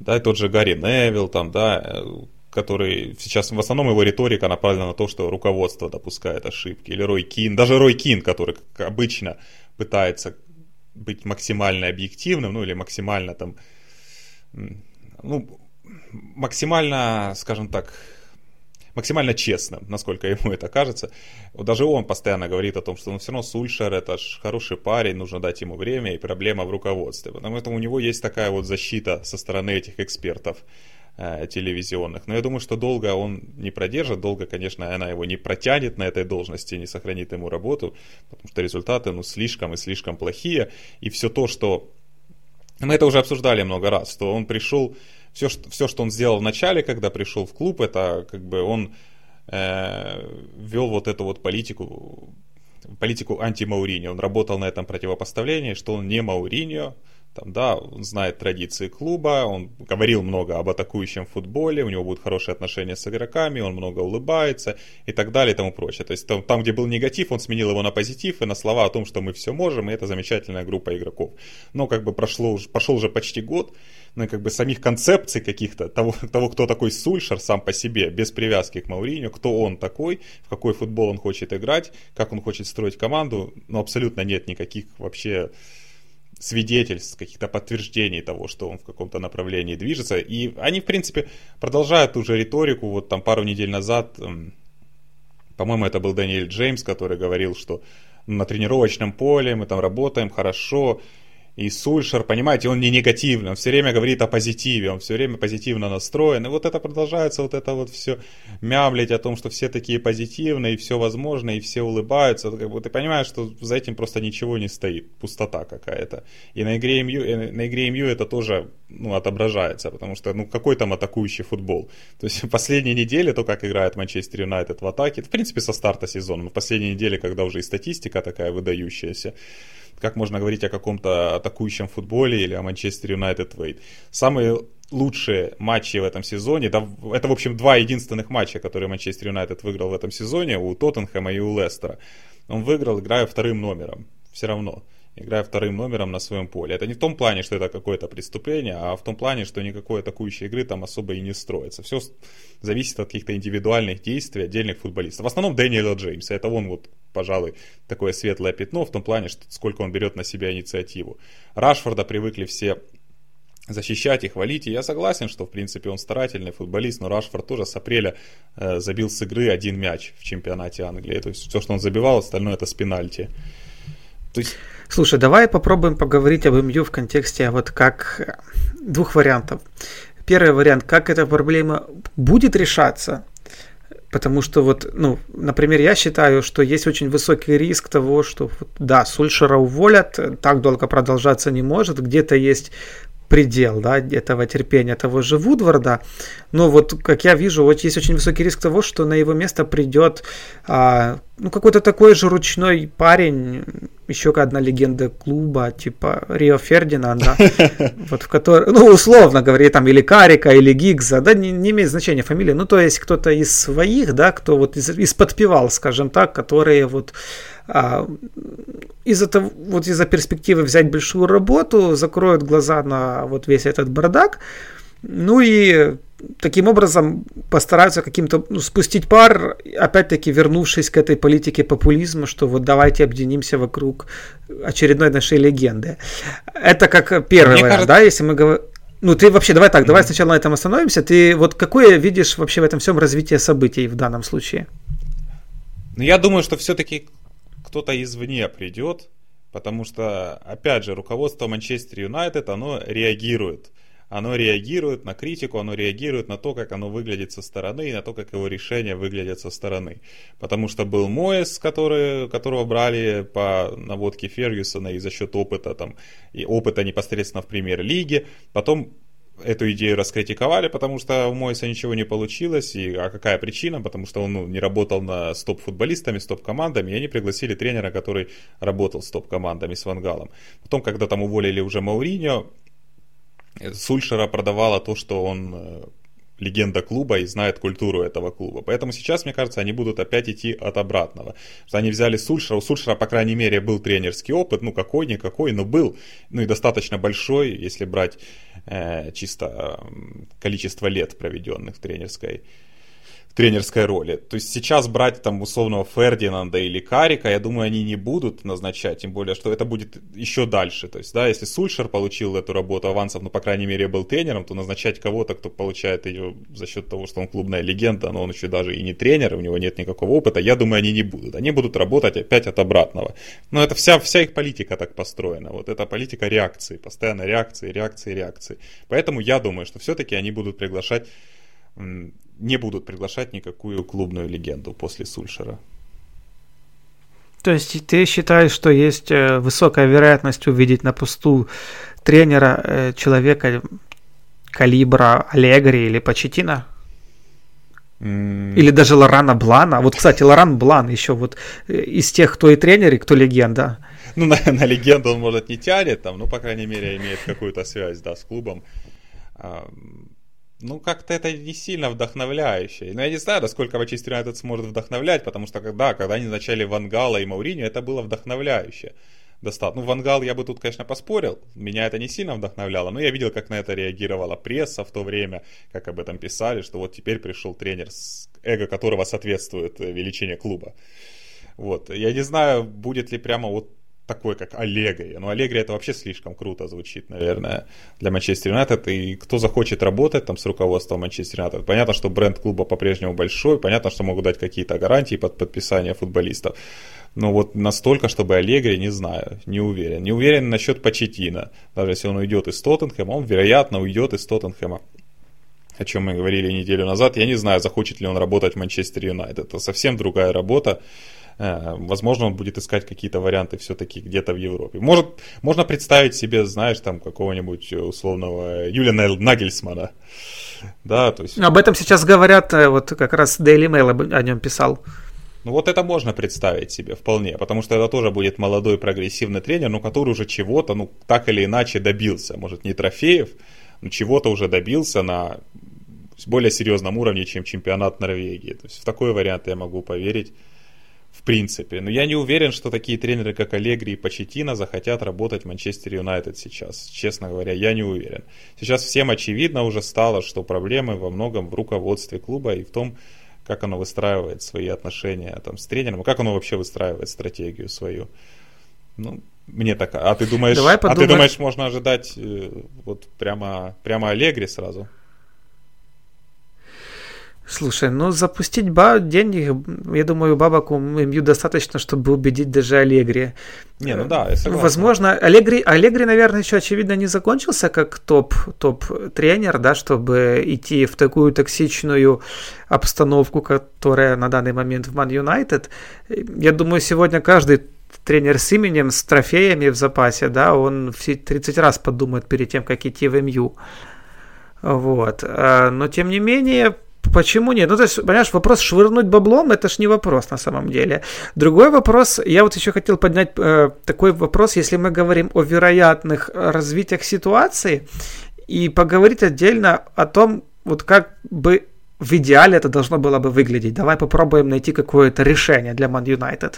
[SPEAKER 2] Да, и тот же Гарри Невилл там, да, который сейчас в основном его риторика направлена на то, что руководство допускает ошибки, или Рой Кин, даже Рой Кин, который, как обычно, пытается быть максимально объективным, ну или максимально там, ну, максимально, скажем так, максимально честным, насколько ему это кажется. Даже он постоянно говорит о том, что ну, все равно Сульшер это ж хороший парень, нужно дать ему время, и проблема в руководстве. Потому что у него есть такая вот защита со стороны этих экспертов э, телевизионных. Но я думаю, что долго он не продержит, долго, конечно, она его не протянет на этой должности, не сохранит ему работу, потому что результаты, ну, слишком и слишком плохие. И все то, что... Мы это уже обсуждали много раз, что он пришел... Все, что, все, что он сделал в начале, когда пришел в клуб, это как бы он э, вел вот эту вот политику политику анти-Мауриньо. Он работал на этом противопоставлении, что он не Мауриньо, там, да, он знает традиции клуба, он говорил много об атакующем футболе, у него будут хорошие отношения с игроками, он много улыбается и так далее и тому прочее. То есть там, там, где был негатив, он сменил его на позитив и на слова о том, что мы все можем, и это замечательная группа игроков. Но как бы прошло, пошел уже почти год, ну как бы самих концепций каких-то, того, того, кто такой Сульшер сам по себе, без привязки к Мауриню, кто он такой, в какой футбол он хочет играть, как он хочет строить команду, ну абсолютно нет никаких вообще свидетельств, каких-то подтверждений того, что он в каком-то направлении движется. И они, в принципе, продолжают ту же риторику. Вот там пару недель назад, по-моему, это был Даниэль Джеймс, который говорил, что на тренировочном поле мы там работаем хорошо, и Сульшер, понимаете, он не негативный, он все время говорит о позитиве, он все время позитивно настроен. И вот это продолжается, вот это вот все мямлить о том, что все такие позитивные, и все возможно, и все улыбаются. Как бы ты понимаешь, что за этим просто ничего не стоит, пустота какая-то. И на игре МЮ, на игре МЮ это тоже ну, отображается, потому что ну какой там атакующий футбол. <laughs> То есть в последние недели, то, как играет Манчестер Юнайтед в атаке, в принципе, со старта сезона, но в последние недели, когда уже и статистика такая выдающаяся, как можно говорить о каком-то атакующем футболе или о Манчестер Юнайтед Вейт. Самые лучшие матчи в этом сезоне, да, это, в общем, два единственных матча, которые Манчестер Юнайтед выиграл в этом сезоне, у Тоттенхэма и у Лестера. Он выиграл, играя вторым номером, все равно играя вторым номером на своем поле. Это не в том плане, что это какое-то преступление, а в том плане, что никакой атакующей игры там особо и не строится. Все зависит от каких-то индивидуальных действий отдельных футболистов. В основном Дэниела Джеймса. Это он вот, пожалуй, такое светлое пятно в том плане, что сколько он берет на себя инициативу. Рашфорда привыкли все защищать и хвалить. И я согласен, что, в принципе, он старательный футболист, но Рашфорд тоже с апреля э, забил с игры один мяч в чемпионате Англии. То есть все, что он забивал, остальное это с пенальти.
[SPEAKER 1] То есть... Слушай, давай попробуем поговорить об МЮ в контексте вот как двух вариантов. Первый вариант, как эта проблема будет решаться, Потому что вот, ну, например, я считаю, что есть очень высокий риск того, что, да, Сульшера уволят, так долго продолжаться не может, где-то есть предел да, этого терпения того же Вудварда. Но вот, как я вижу, вот есть очень высокий риск того, что на его место придет а, ну, какой-то такой же ручной парень, еще одна легенда клуба, типа Рио Фердинанда, <laughs> вот в которой, ну, условно говоря, там, или Карика, или Гигза, да, не, не имеет значения фамилия, ну, то есть кто-то из своих, да, кто вот из, из подпевал, скажем так, которые вот из-за того, вот из-за перспективы взять большую работу, закроют глаза на вот весь этот бардак, ну и таким образом постараются каким-то ну, спустить пар, опять-таки вернувшись к этой политике популизма, что вот давайте объединимся вокруг очередной нашей легенды. Это как первый вариант, кажется... да, если мы говорим... Ну, ты вообще, давай так, давай сначала на этом остановимся. Ты вот какое видишь вообще в этом всем развитие событий в данном случае?
[SPEAKER 2] Ну, я думаю, что все-таки кто-то извне придет, потому что, опять же, руководство Манчестер Юнайтед, оно реагирует. Оно реагирует на критику, оно реагирует на то, как оно выглядит со стороны, и на то, как его решения выглядят со стороны. Потому что был Моэс, который, которого брали по наводке Фергюсона и за счет опыта, там, и опыта непосредственно в премьер-лиге. Потом эту идею раскритиковали, потому что у Мойса ничего не получилось. И, а какая причина? Потому что он ну, не работал на с топ-футболистами, с топ-командами, и они пригласили тренера, который работал с топ-командами, с Вангалом. Потом, когда там уволили уже Мауриньо, Сульшера продавала то, что он э, легенда клуба и знает культуру этого клуба. Поэтому сейчас, мне кажется, они будут опять идти от обратного. Что они взяли Сульшера, у Сульшера, по крайней мере, был тренерский опыт, ну какой-никакой, но был, ну и достаточно большой, если брать э, чисто э, количество лет, проведенных в тренерской тренерской роли. То есть сейчас брать там условного Фердинанда или Карика, я думаю, они не будут назначать, тем более, что это будет еще дальше. То есть, да, если Сульшер получил эту работу авансов, ну, по крайней мере, был тренером, то назначать кого-то, кто получает ее за счет того, что он клубная легенда, но он еще даже и не тренер, у него нет никакого опыта, я думаю, они не будут. Они будут работать опять от обратного. Но это вся, вся их политика так построена. Вот эта политика реакции, постоянно реакции, реакции, реакции. Поэтому я думаю, что все-таки они будут приглашать не будут приглашать никакую клубную легенду после Сульшера.
[SPEAKER 1] То есть ты считаешь, что есть э, высокая вероятность увидеть на посту тренера э, человека калибра Аллегри или Почетина? Mm. Или даже Лорана Блана. Вот, кстати, Лоран Блан еще вот э, из тех, кто и тренер, и кто легенда.
[SPEAKER 2] Ну, <laughs> на, на легенду он, может, не тянет, там, ну, по крайней мере, имеет какую-то связь, да, с клубом ну, как-то это не сильно вдохновляюще. Но я не знаю, насколько Манчестер Юнайтед сможет вдохновлять, потому что когда, когда они начали Вангала и Мауриню, это было вдохновляюще. Достаточно. Ну, Вангал я бы тут, конечно, поспорил. Меня это не сильно вдохновляло, но я видел, как на это реагировала пресса в то время, как об этом писали, что вот теперь пришел тренер, с эго которого соответствует э, величине клуба. Вот. Я не знаю, будет ли прямо вот такой, как Аллегри. Но Аллегри это вообще слишком круто звучит, наверное, для Манчестер Юнайтед. И кто захочет работать там с руководством Манчестер Юнайтед, понятно, что бренд клуба по-прежнему большой, понятно, что могут дать какие-то гарантии под подписание футболистов. Но вот настолько, чтобы Аллегри, не знаю, не уверен. Не уверен насчет Почетина. Даже если он уйдет из Тоттенхэма, он, вероятно, уйдет из Тоттенхэма о чем мы говорили неделю назад. Я не знаю, захочет ли он работать в Манчестер Юнайтед. Это совсем другая работа. Э, возможно, он будет искать какие-то варианты все-таки где-то в Европе. Может, можно представить себе, знаешь, там какого-нибудь условного Юлина Нагельсмана. Да, то есть...
[SPEAKER 1] Об этом сейчас говорят, э, вот как раз Daily Mail о нем писал.
[SPEAKER 2] Ну вот это можно представить себе вполне, потому что это тоже будет молодой прогрессивный тренер, но который уже чего-то, ну так или иначе добился. Может не трофеев, но чего-то уже добился на более серьезном уровне, чем чемпионат Норвегии. То есть в такой вариант я могу поверить в принципе. Но я не уверен, что такие тренеры, как Аллегри и Почетина, захотят работать в Манчестер Юнайтед сейчас. Честно говоря, я не уверен. Сейчас всем очевидно уже стало, что проблемы во многом в руководстве клуба и в том, как оно выстраивает свои отношения там, с тренером, как оно вообще выстраивает стратегию свою. Ну, Мне так. А ты думаешь, Давай а ты думаешь, можно ожидать э, вот прямо, прямо Аллегри сразу?
[SPEAKER 1] Слушай, ну запустить ба денег, я думаю, бабаку МЮ достаточно, чтобы убедить даже Аллегри.
[SPEAKER 2] Не, ну да, я согласен.
[SPEAKER 1] Возможно, Аллегри, Аллегри, наверное, еще очевидно не закончился как топ, топ-тренер, да, чтобы идти в такую токсичную обстановку, которая на данный момент в Ман Юнайтед. Я думаю, сегодня каждый тренер с именем, с трофеями в запасе, да, он все 30 раз подумает перед тем, как идти в МЮ. Вот. А, но, тем не менее, Почему нет? Ну, то есть, понимаешь, вопрос швырнуть баблом, это ж не вопрос на самом деле. Другой вопрос, я вот еще хотел поднять э, такой вопрос, если мы говорим о вероятных развитиях ситуации, и поговорить отдельно о том, вот как бы в идеале это должно было бы выглядеть. Давай попробуем найти какое-то решение для Man United.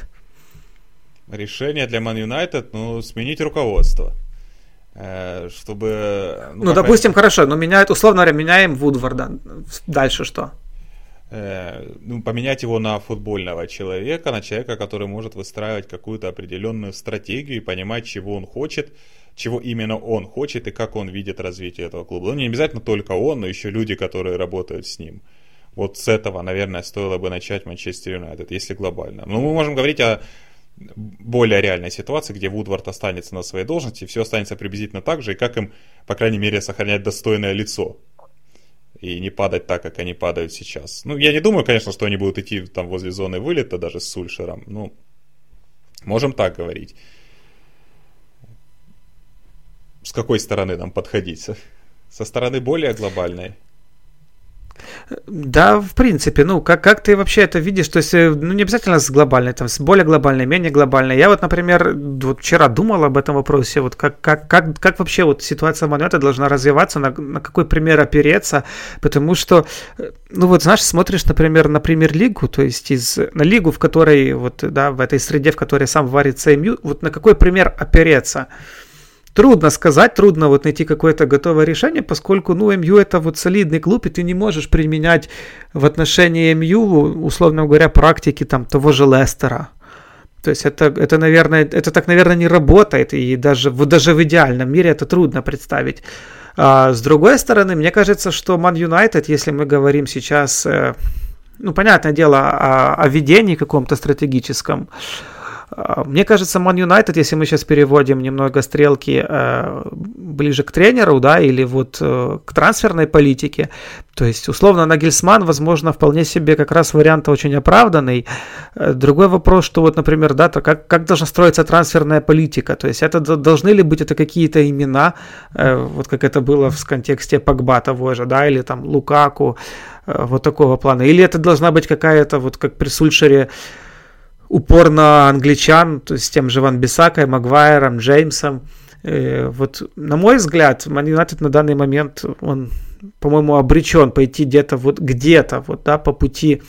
[SPEAKER 2] Решение для Man United, ну, сменить руководство. Э, чтобы...
[SPEAKER 1] Ну, ну допустим, хорошо, но меняют, условно говоря, меняем Вудварда. Дальше что?
[SPEAKER 2] Э, ну, поменять его на футбольного человека, на человека, который может выстраивать какую-то определенную стратегию и понимать, чего он хочет, чего именно он хочет и как он видит развитие этого клуба. Ну, не обязательно только он, но еще люди, которые работают с ним. Вот с этого, наверное, стоило бы начать Манчестер Юнайтед, если глобально. Но мы можем говорить о более реальной ситуации, где Вудвард останется на своей должности, все останется приблизительно так же, и как им, по крайней мере, сохранять достойное лицо и не падать так, как они падают сейчас. Ну, я не думаю, конечно, что они будут идти там возле зоны вылета, даже с Сульшером. Ну, можем так говорить. С какой стороны нам подходить? Со стороны более глобальной?
[SPEAKER 1] Да, в принципе, ну, как, как ты вообще это видишь? То есть, э, ну, не обязательно с глобальной, там, с более глобальной, менее глобальной. Я вот, например, вот вчера думал об этом вопросе, вот как, как, как, как вообще вот ситуация Манета должна развиваться, на, на какой пример опереться, потому что, э, ну, вот, знаешь, смотришь, например, на премьер-лигу, то есть из, на лигу, в которой, вот, да, в этой среде, в которой сам варится МЮ, вот на какой пример опереться? Трудно сказать, трудно вот найти какое-то готовое решение, поскольку, ну, МЮ это вот солидный клуб, и ты не можешь применять в отношении МЮ, условно говоря, практики там того же Лестера. То есть это, это, наверное, это так, наверное, не работает, и даже, даже в идеальном мире это трудно представить. А, с другой стороны, мне кажется, что Man United, если мы говорим сейчас, э, ну, понятное дело, о, о ведении каком-то стратегическом, мне кажется, Man United, если мы сейчас переводим немного стрелки э, ближе к тренеру, да, или вот э, к трансферной политике, то есть, условно, Нагельсман, возможно, вполне себе как раз вариант очень оправданный. Э, другой вопрос, что вот, например, да, то как, как должна строиться трансферная политика, то есть это должны ли быть это какие-то имена, вот как это было в контексте Погба того же, да, или там Лукаку, вот такого плана, или это должна быть какая-то, вот как при Сульшере, упор на англичан, то есть с тем же Ван Бисакой, Магуайром, Джеймсом. Э, вот, на мой взгляд, Ман Юнайтед на данный момент, он, по-моему, обречен пойти где-то вот, где-то вот, да, по пути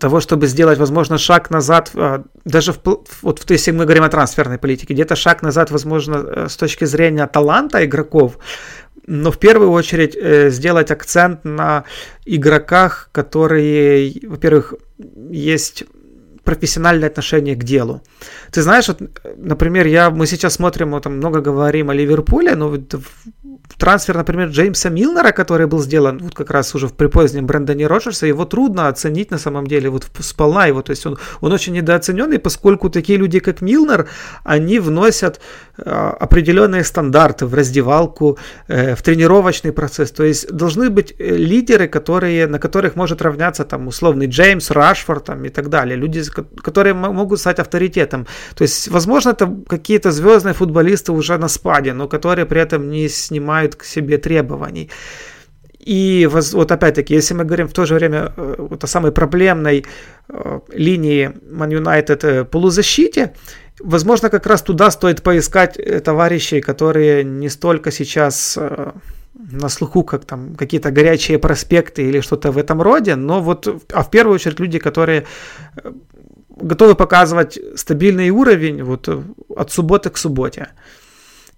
[SPEAKER 1] того, чтобы сделать, возможно, шаг назад, а, даже в, вот если мы говорим о трансферной политике, где-то шаг назад, возможно, э, с точки зрения таланта игроков, но в первую очередь э, сделать акцент на игроках, которые, во-первых, есть профессиональное отношение к делу. Ты знаешь, вот, например, я, мы сейчас смотрим, вот, там много говорим о Ливерпуле, но вот трансфер, например, Джеймса Милнера, который был сделан вот как раз уже при позднем Брэндоне Роджерса, его трудно оценить на самом деле вот сполна его, то есть он, он очень недооцененный, поскольку такие люди, как Милнер, они вносят э, определенные стандарты в раздевалку, э, в тренировочный процесс, то есть должны быть э, лидеры, которые, на которых может равняться там условный Джеймс, Рашфорд там, и так далее, люди, которые могут стать авторитетом, то есть возможно это какие-то звездные футболисты уже на спаде, но которые при этом не снимают к себе требований. И вот опять-таки, если мы говорим в то же время э, вот о самой проблемной э, линии Man United э, полузащите, возможно, как раз туда стоит поискать товарищей, которые не столько сейчас на слуху, как там какие-то горячие проспекты или что-то в этом роде, но вот, а в первую очередь люди, которые готовы показывать стабильный уровень вот от субботы к субботе.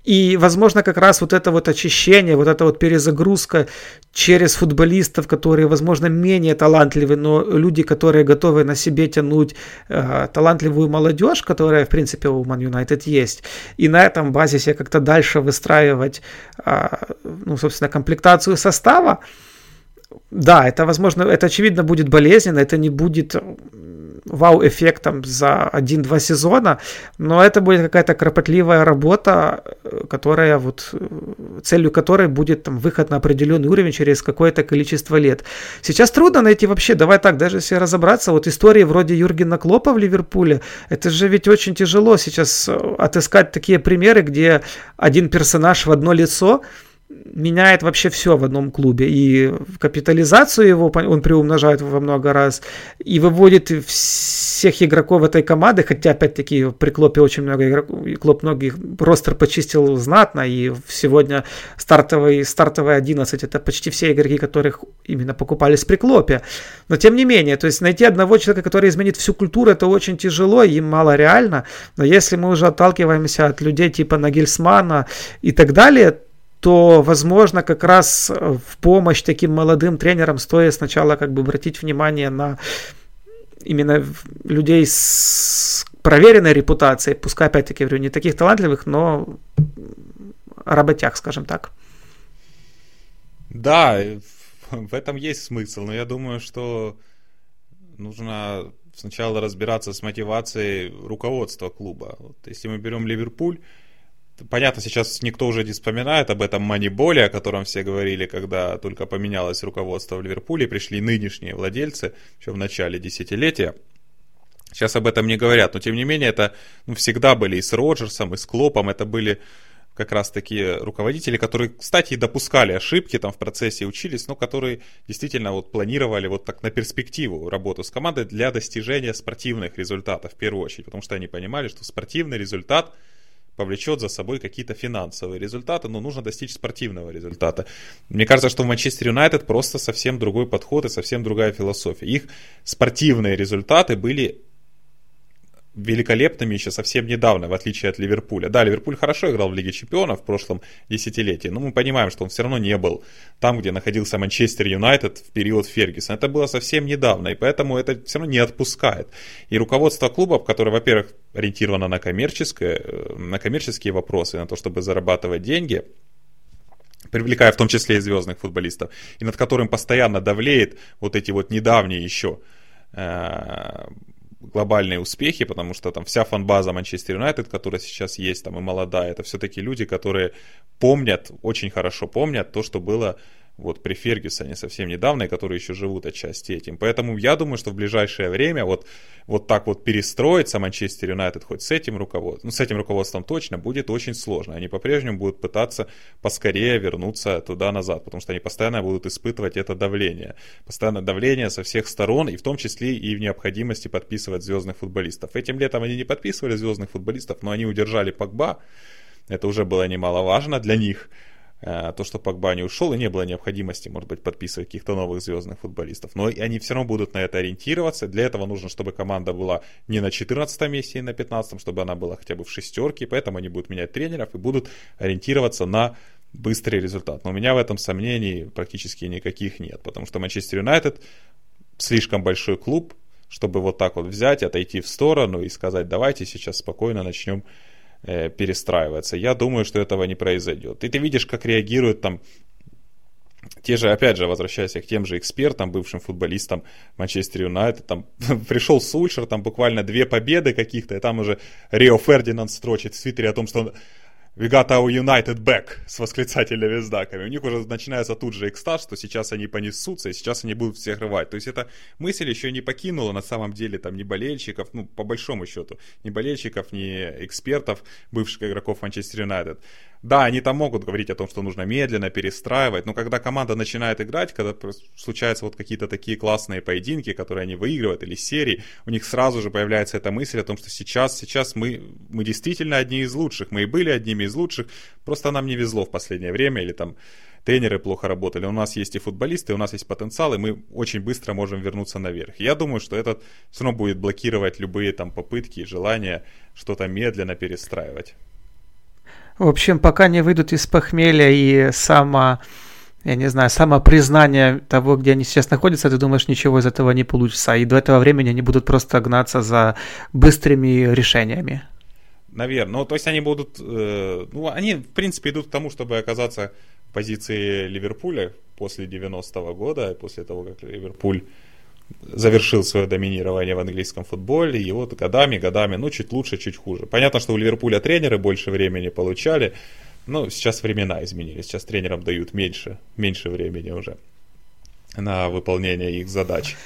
[SPEAKER 1] И, возможно, как раз вот это вот очищение, вот эта вот перезагрузка через футболистов, которые, возможно, менее талантливы, но люди, которые готовы на себе тянуть э, талантливую молодежь, которая, в принципе, у Man United есть, и на этом базисе как-то дальше выстраивать, э, ну, собственно, комплектацию состава, да, это, возможно, это очевидно будет болезненно, это не будет вау-эффектом за один-два сезона, но это будет какая-то кропотливая работа, которая вот, целью которой будет там выход на определенный уровень через какое-то количество лет. Сейчас трудно найти вообще, давай так, даже если разобраться, вот истории вроде Юргена Клопа в Ливерпуле, это же ведь очень тяжело сейчас отыскать такие примеры, где один персонаж в одно лицо меняет вообще все в одном клубе. И капитализацию его он приумножает во много раз, и выводит всех игроков этой команды, хотя, опять-таки, при Клопе очень много игроков, Клоп многих ростер почистил знатно, и сегодня стартовый, стартовый 11 это почти все игроки, которых именно покупались при Клопе. Но тем не менее, то есть найти одного человека, который изменит всю культуру, это очень тяжело и мало реально. Но если мы уже отталкиваемся от людей типа Нагельсмана и так далее, то, возможно, как раз э, в помощь таким молодым тренерам стоит сначала как бы обратить внимание на именно людей с проверенной репутацией, пускай, опять-таки, говорю, не таких талантливых, но работяг, скажем так.
[SPEAKER 2] Да, в этом есть смысл, но я думаю, что нужно сначала разбираться с мотивацией руководства клуба. Вот если мы берем Ливерпуль, Понятно, сейчас никто уже не вспоминает об этом маниболе, о котором все говорили, когда только поменялось руководство в Ливерпуле, пришли нынешние владельцы, еще в начале десятилетия. Сейчас об этом не говорят, но тем не менее это ну, всегда были и с Роджерсом, и с Клопом, это были как раз такие руководители, которые, кстати, допускали ошибки там в процессе, учились, но которые действительно вот планировали вот так на перспективу работу с командой для достижения спортивных результатов в первую очередь, потому что они понимали, что спортивный результат – повлечет за собой какие-то финансовые результаты, но нужно достичь спортивного результата. Мне кажется, что в Манчестер Юнайтед просто совсем другой подход и совсем другая философия. Их спортивные результаты были великолепными еще совсем недавно, в отличие от Ливерпуля. Да, Ливерпуль хорошо играл в Лиге Чемпионов в прошлом десятилетии, но мы понимаем, что он все равно не был там, где находился Манчестер Юнайтед в период Фергюсона. Это было совсем недавно, и поэтому это все равно не отпускает. И руководство клубов, которое, во-первых, ориентировано на, коммерческое, э, на коммерческие вопросы, на то, чтобы зарабатывать деньги, привлекая в том числе и звездных футболистов, и над которым постоянно давлеет вот эти вот недавние еще э, глобальные успехи, потому что там вся фанбаза Манчестер Юнайтед, которая сейчас есть, там и молодая, это все-таки люди, которые помнят, очень хорошо помнят то, что было вот при Фергюсоне совсем недавно, и которые еще живут отчасти этим. Поэтому я думаю, что в ближайшее время вот, вот так вот перестроиться Манчестер Юнайтед хоть с этим руководством, ну, с этим руководством точно будет очень сложно. Они по-прежнему будут пытаться поскорее вернуться туда-назад, потому что они постоянно будут испытывать это давление. Постоянное давление со всех сторон, и в том числе и в необходимости подписывать звездных футболистов. Этим летом они не подписывали звездных футболистов, но они удержали Погба. Это уже было немаловажно для них. Э, то, что Погба не ушел, и не было необходимости, может быть, подписывать каких-то новых звездных футболистов. Но они все равно будут на это ориентироваться. Для этого нужно, чтобы команда была не на 14 месте и на 15, чтобы она была хотя бы в шестерке. Поэтому они будут менять тренеров и будут ориентироваться на быстрый результат. Но у меня в этом сомнений практически никаких нет, потому что Манчестер Юнайтед слишком большой клуб, чтобы вот так вот взять, отойти в сторону и сказать, давайте сейчас спокойно начнем э, перестраиваться. Я думаю, что этого не произойдет. И ты видишь, как реагируют там те же, опять же, возвращаясь к тем же экспертам, бывшим футболистам Манчестер Юнайтед, там <laughs> пришел Сульшер, там буквально две победы каких-то, и там уже Рио Фердинанд строчит в Твиттере о том, что он We got our United back с восклицательными знаками. У них уже начинается тут же экстаз, что сейчас они понесутся, и сейчас они будут всех рвать. То есть эта мысль еще не покинула на самом деле там ни болельщиков, ну, по большому счету, ни болельщиков, ни экспертов, бывших игроков Манчестер Юнайтед. Да, они там могут говорить о том, что нужно медленно перестраивать, но когда команда начинает играть, когда случаются вот какие-то такие классные поединки, которые они выигрывают, или серии, у них сразу же появляется эта мысль о том, что сейчас, сейчас мы, мы действительно одни из лучших, мы и были одними из лучших, просто нам не везло в последнее время, или там тренеры плохо работали. У нас есть и футболисты, у нас есть потенциал, и мы очень быстро можем вернуться наверх. Я думаю, что этот все равно будет блокировать любые там попытки и желания что-то медленно перестраивать.
[SPEAKER 1] В общем, пока не выйдут из похмелья и само, я не знаю, самопризнание того, где они сейчас находятся, ты думаешь, ничего из этого не получится. И до этого времени они будут просто гнаться за быстрыми решениями.
[SPEAKER 2] Наверное. Ну, то есть они будут... Э, ну, они, в принципе, идут к тому, чтобы оказаться в позиции Ливерпуля после 90-го года, после того, как Ливерпуль завершил свое доминирование в английском футболе, и вот годами, годами, ну, чуть лучше, чуть хуже. Понятно, что у Ливерпуля тренеры больше времени получали, но сейчас времена изменились, сейчас тренерам дают меньше, меньше времени уже на выполнение их задач.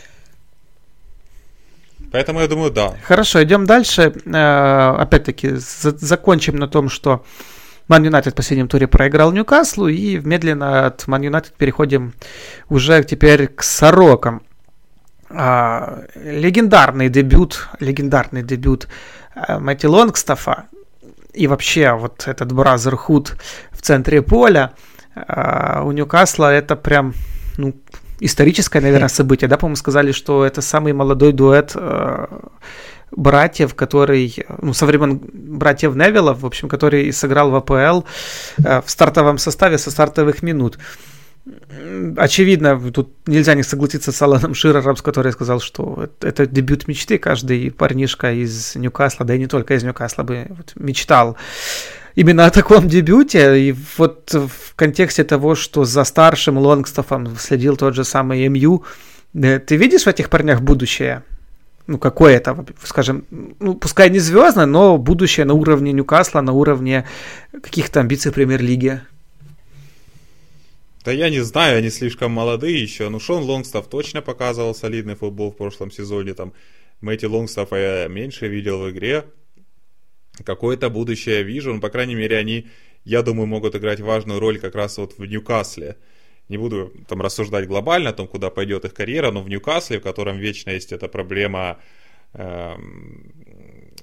[SPEAKER 2] Поэтому я думаю, да.
[SPEAKER 1] Хорошо, идем дальше. Э, опять-таки, закончим на том, что Ман Юнайтед в последнем туре проиграл Ньюкаслу, и медленно от Ман Юнайтед переходим уже теперь к Сорокам. А, легендарный дебют, легендарный дебют э, Мэтти Лонгстафа и вообще вот этот Бразерхуд в центре поля а, у Ньюкасла это прям, ну, историческое, наверное, событие, да, по-моему, сказали, что это самый молодой дуэт э, братьев, который, ну, со времен братьев Невилов, в общем, который сыграл в АПЛ э, в стартовом составе со стартовых минут. Очевидно, тут нельзя не согласиться с Аланом Ширером, который сказал, что это дебют мечты. Каждый парнишка из Ньюкасла, да и не только из Ньюкасла бы мечтал именно о таком дебюте. И вот в контексте того, что за старшим Лонгстофом следил тот же самый МЮ, э, ты видишь в этих парнях будущее? Ну, какое это, скажем, ну, пускай не звездное, но будущее на уровне Ньюкасла, на уровне каких-то амбиций премьер-лиги.
[SPEAKER 2] Да я не знаю, они слишком молодые еще. Ну, Шон Лонгстов точно показывал солидный футбол в прошлом сезоне. Там Мэтти Лонгстафа я меньше видел в игре какое-то будущее вижу. Ну, по крайней мере, они, я думаю, могут играть важную роль как раз вот в Ньюкасле. Не буду там рассуждать глобально о том, куда пойдет их карьера, но в Ньюкасле, в котором вечно есть эта проблема, э,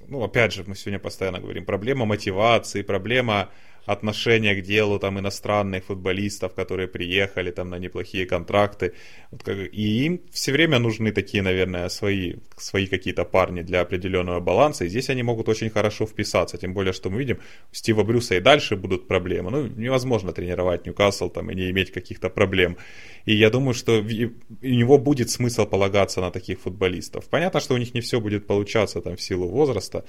[SPEAKER 2] ну, опять же, мы сегодня постоянно говорим, проблема мотивации, проблема отношение к делу там иностранных футболистов, которые приехали там на неплохие контракты. Вот как, и им все время нужны такие, наверное, свои, свои какие-то парни для определенного баланса. И здесь они могут очень хорошо вписаться. Тем более, что мы видим, у Стива Брюса и дальше будут проблемы. Ну, невозможно тренировать Ньюкасл там и не иметь каких-то проблем. И я думаю, что у него будет смысл полагаться на таких футболистов. Понятно, что у них не все будет получаться там в силу возраста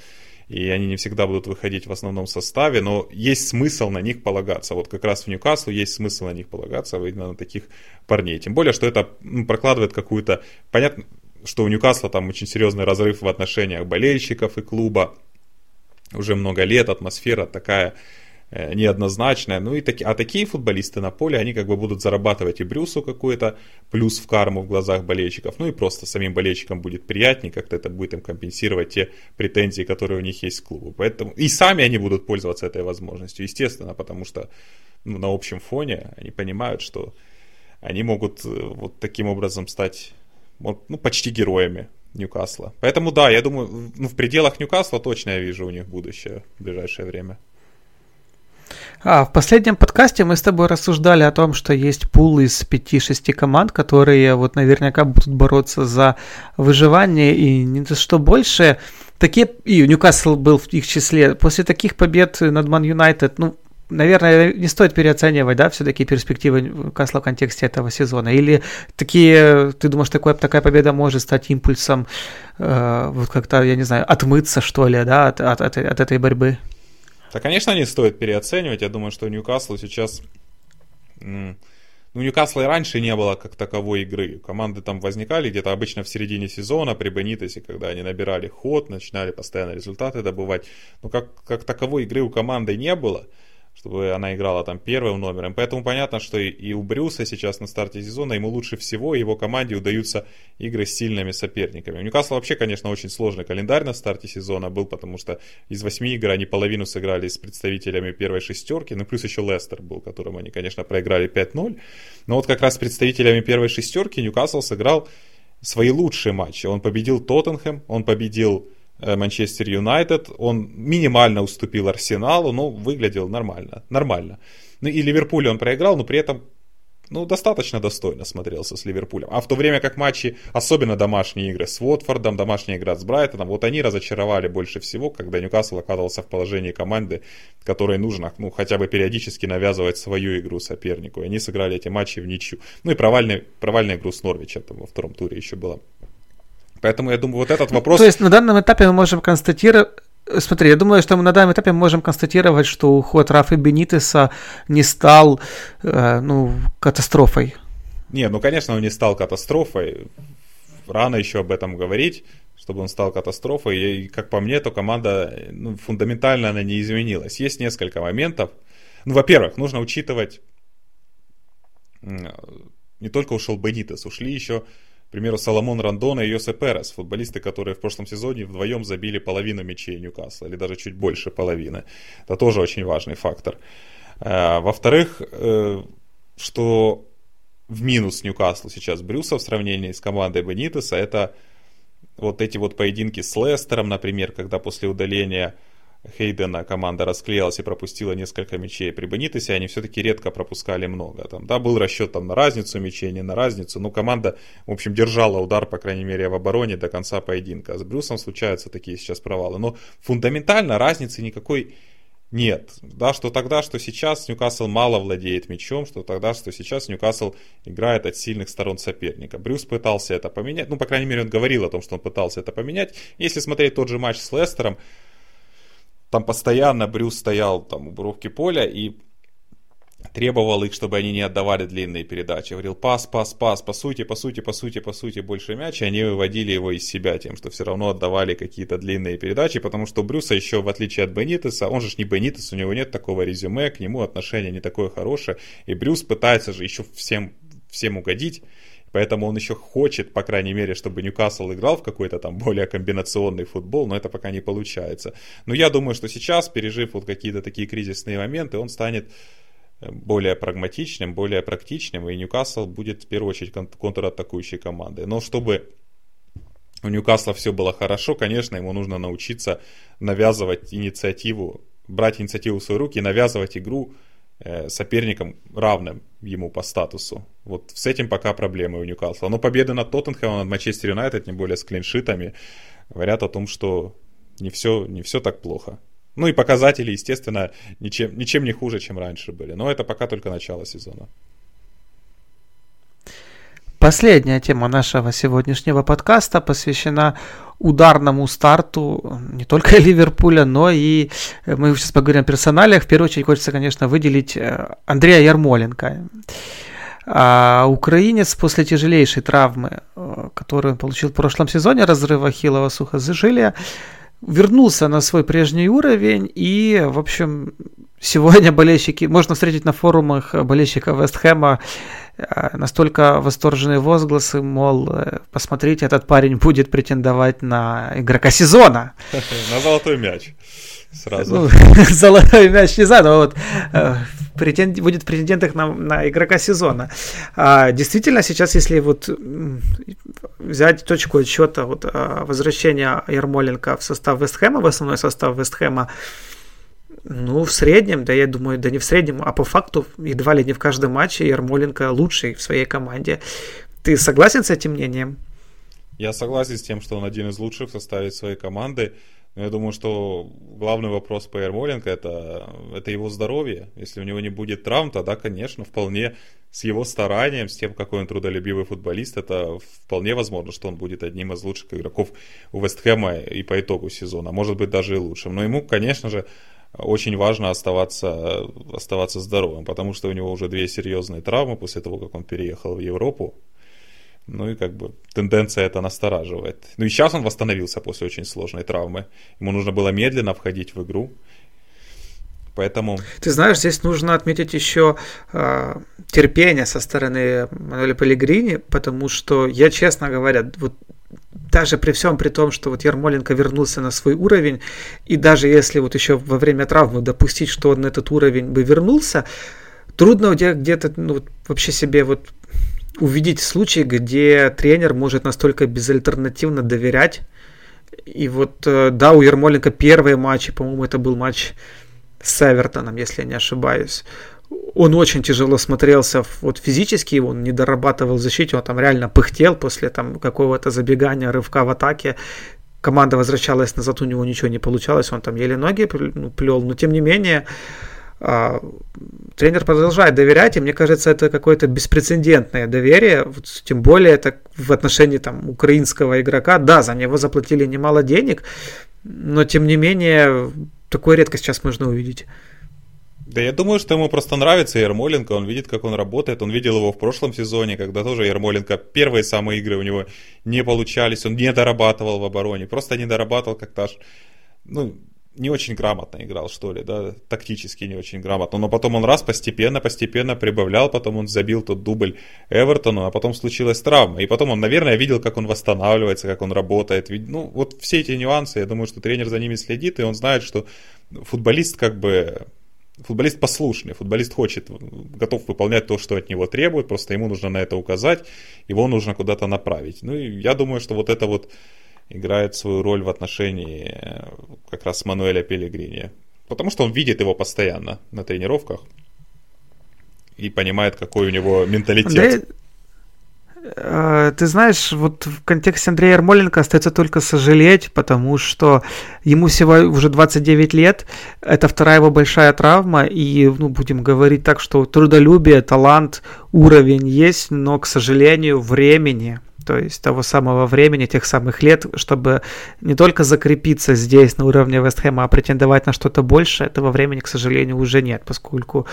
[SPEAKER 2] и они не всегда будут выходить в основном составе, но есть смысл на них полагаться. Вот как раз в Ньюкаслу есть смысл на них полагаться, именно на таких парней. Тем более, что это прокладывает какую-то... Понятно, что у Ньюкасла там очень серьезный разрыв в отношениях болельщиков и клуба. Уже много лет атмосфера такая неоднозначная. Ну и таки, а такие футболисты на поле, они как бы будут зарабатывать и Брюсу какой-то плюс в карму в глазах болельщиков, ну и просто самим болельщикам будет приятнее, как-то это будет им компенсировать те претензии, которые у них есть к клубу. Поэтому и сами они будут пользоваться этой возможностью, естественно, потому что ну, на общем фоне они понимают, что они могут э, вот таким образом стать вот, ну, почти героями Ньюкасла. Поэтому да, я думаю, ну, в пределах Ньюкасла точно я вижу у них будущее в ближайшее время.
[SPEAKER 1] А, в последнем подкасте мы с тобой рассуждали о том, что есть пул из 5-6 команд, которые вот наверняка будут бороться за выживание и не то что больше. Такие, и Ньюкасл был в их числе. После таких побед над Ман Юнайтед, ну, наверное, не стоит переоценивать, да, все-таки перспективы Ньюкасла в контексте этого сезона? Или такие, ты думаешь, такое, такая победа может стать импульсом, э, вот как-то, я не знаю, отмыться, что ли, да, от, от, от, от этой борьбы?
[SPEAKER 2] Да, конечно, не стоит переоценивать. Я думаю, что Ньюкаслу сейчас... Ну, Ньюкасла и раньше не было как таковой игры. Команды там возникали где-то обычно в середине сезона при Бенитесе, когда они набирали ход, начинали постоянно результаты добывать. Но как, как таковой игры у команды не было чтобы она играла там первым номером. Поэтому понятно, что и у Брюса сейчас на старте сезона ему лучше всего его команде удаются игры с сильными соперниками. У Ньюкасла вообще, конечно, очень сложный календарь на старте сезона был, потому что из восьми игр они половину сыграли с представителями первой шестерки, ну плюс еще Лестер был, которым они, конечно, проиграли 5-0. Но вот как раз с представителями первой шестерки Ньюкасл сыграл свои лучшие матчи. Он победил Тоттенхэм, он победил Манчестер Юнайтед. Он минимально уступил Арсеналу, но выглядел нормально. Нормально. Ну и Ливерпуль он проиграл, но при этом ну, достаточно достойно смотрелся с Ливерпулем. А в то время как матчи, особенно домашние игры с Уотфордом, домашняя игра с Брайтоном, вот они разочаровали больше всего, когда Ньюкасл оказывался в положении команды, которой нужно, ну, хотя бы периодически навязывать свою игру сопернику. И они сыграли эти матчи в ничью. Ну и провальный, провальная игру с Норвичем там во втором туре еще была. Поэтому я думаю, вот этот вопрос...
[SPEAKER 1] То есть на данном этапе мы можем констатировать, Смотри, я думаю, что мы на данном этапе можем констатировать, что уход Рафа Бенитеса не стал э, ну, катастрофой.
[SPEAKER 2] Не, ну, конечно, он не стал катастрофой. Рано еще об этом говорить, чтобы он стал катастрофой. И, как по мне, то команда ну, фундаментально она не изменилась. Есть несколько моментов. Ну, во-первых, нужно учитывать, не только ушел Бенитес, ушли еще к примеру, Соломон Рандона и Йосе Перес, футболисты, которые в прошлом сезоне вдвоем забили половину мячей Ньюкасла, или даже чуть больше половины. Это тоже очень важный фактор. Э, во-вторых, э, что в минус Ньюкаслу сейчас Брюса в сравнении с командой Бенитеса, это вот эти вот поединки с Лестером, например, когда после удаления Хейдена команда расклеилась и пропустила несколько мячей. При Бенитесе они все-таки редко пропускали много. Там, да, был расчет там, на разницу мячей, не на разницу. Но команда, в общем, держала удар, по крайней мере, в обороне до конца поединка. С Брюсом случаются такие сейчас провалы. Но фундаментально разницы никакой нет. Да, что тогда, что сейчас Ньюкасл мало владеет мячом, что тогда, что сейчас Ньюкасл играет от сильных сторон соперника. Брюс пытался это поменять, ну, по крайней мере, он говорил о том, что он пытался это поменять. Если смотреть тот же матч с Лестером, там постоянно Брюс стоял там у бровки поля и требовал их, чтобы они не отдавали длинные передачи. Говорил, пас, пас, пас, по сути, по сути, по сути, по сути, больше мяч, и они выводили его из себя тем, что все равно отдавали какие-то длинные передачи, потому что Брюса еще, в отличие от Бенитеса, он же не Бенитес, у него нет такого резюме, к нему отношение не такое хорошее, и Брюс пытается же еще всем, всем угодить, Поэтому он еще хочет, по крайней мере, чтобы Ньюкасл играл в какой-то там более комбинационный футбол, но это пока не получается. Но я думаю, что сейчас, пережив вот какие-то такие кризисные моменты, он станет э, более прагматичным, более практичным, и Ньюкасл будет в первую очередь контратакующей командой. Но чтобы у Ньюкасла все было хорошо, конечно, ему нужно научиться навязывать инициативу, брать инициативу в свои руки навязывать игру соперником равным ему по статусу. Вот с этим пока проблемы у Ньюкасла. Но победы над Тоттенхэмом, над Манчестер Юнайтед, тем более с клиншитами, говорят о том, что не все, не все так плохо. Ну и показатели, естественно, ничем, ничем не хуже, чем раньше были. Но это пока только начало сезона.
[SPEAKER 1] Последняя тема нашего сегодняшнего подкаста посвящена ударному старту не только <laughs> Ливерпуля, но и э, мы сейчас поговорим о персоналиях. В первую очередь хочется, конечно, выделить э, Андрея Ярмоленко. А украинец после тяжелейшей травмы, э, которую он получил в прошлом сезоне, разрыва хилого сухожилия, вернулся на свой прежний уровень и, в общем, сегодня болельщики, можно встретить на форумах болельщиков Вестхэма Э, настолько восторженные возгласы, мол, э, посмотрите, этот парень будет претендовать на игрока сезона. <laughs>
[SPEAKER 2] На золотой мяч. Сразу. Ну, <laughs>
[SPEAKER 1] золотой мяч не знаю, но вот э, претенд, будет в претендентах на, на игрока сезона. А, действительно, сейчас, если вот взять точку отсчета вот, а, возвращения Ермоленко в состав Вестхэма, в основной состав Вестхэма, ну, в среднем, да я думаю, да не в среднем, а по факту едва ли не в каждом матче Ермоленко лучший в своей команде. Ты согласен с этим мнением?
[SPEAKER 2] Я согласен с тем, что он один из лучших в составе своей команды. Но я думаю, что главный вопрос по Ермоленко это, это его здоровье. Если у него не будет травм, тогда, конечно, вполне с его старанием, с тем, какой он трудолюбивый футболист, это вполне возможно, что он будет одним из лучших игроков у Вестхэма и по итогу сезона. Может быть, даже и лучшим. Но ему, конечно же, очень важно оставаться, оставаться здоровым, потому что у него уже две серьезные травмы после того, как он переехал в Европу. Ну и как бы тенденция это настораживает. Ну и сейчас он восстановился после очень сложной травмы. Ему нужно было медленно входить в игру. Поэтому...
[SPEAKER 1] Ты знаешь, здесь нужно отметить еще э, терпение со стороны Мануэля Пелегрини, потому что я, честно говоря, вот даже при всем при том, что вот Ермоленко вернулся на свой уровень, и даже если вот еще во время травмы допустить, что он на этот уровень бы вернулся, трудно где-то ну, вообще себе вот увидеть случай, где тренер может настолько безальтернативно доверять. И вот, э, да, у Ермоленко первые матчи, по-моему, это был матч с Эвертоном, если я не ошибаюсь. Он очень тяжело смотрелся вот физически, он не дорабатывал в защите, он там реально пыхтел после там какого-то забегания, рывка в атаке. Команда возвращалась назад, у него ничего не получалось, он там еле ноги ну, плел, но тем не менее а, тренер продолжает доверять, и мне кажется, это какое-то беспрецедентное доверие, вот, тем более это в отношении там украинского игрока, да, за него заплатили немало денег, но тем не менее такое редко сейчас можно увидеть.
[SPEAKER 2] Да я думаю, что ему просто нравится Ермоленко, он видит, как он работает, он видел его в прошлом сезоне, когда тоже Ермоленко первые самые игры у него не получались, он не дорабатывал в обороне, просто не дорабатывал как-то аж, ну, не очень грамотно играл, что ли, да, тактически не очень грамотно, но потом он раз постепенно, постепенно прибавлял, потом он забил тот дубль Эвертону, а потом случилась травма, и потом он, наверное, видел, как он восстанавливается, как он работает, ну, вот все эти нюансы, я думаю, что тренер за ними следит, и он знает, что футболист как бы Футболист послушный, футболист хочет, готов выполнять то, что от него требуют, просто ему нужно на это указать, его нужно куда-то направить. Ну и я думаю, что вот это вот играет свою роль в отношении э, как раз Мануэля Пелегрини. Потому что он видит его постоянно на тренировках и понимает, какой у него менталитет.
[SPEAKER 1] Да, ты знаешь, вот в контексте Андрея Ермоленко остается только сожалеть, потому что ему всего уже 29 лет, это вторая его большая травма, и, ну, будем говорить так, что трудолюбие, талант, уровень есть, но, к сожалению, времени, то есть того самого времени, тех самых лет, чтобы не только закрепиться здесь на уровне Вестхэма, а претендовать на что-то больше, этого времени, к сожалению, уже нет, поскольку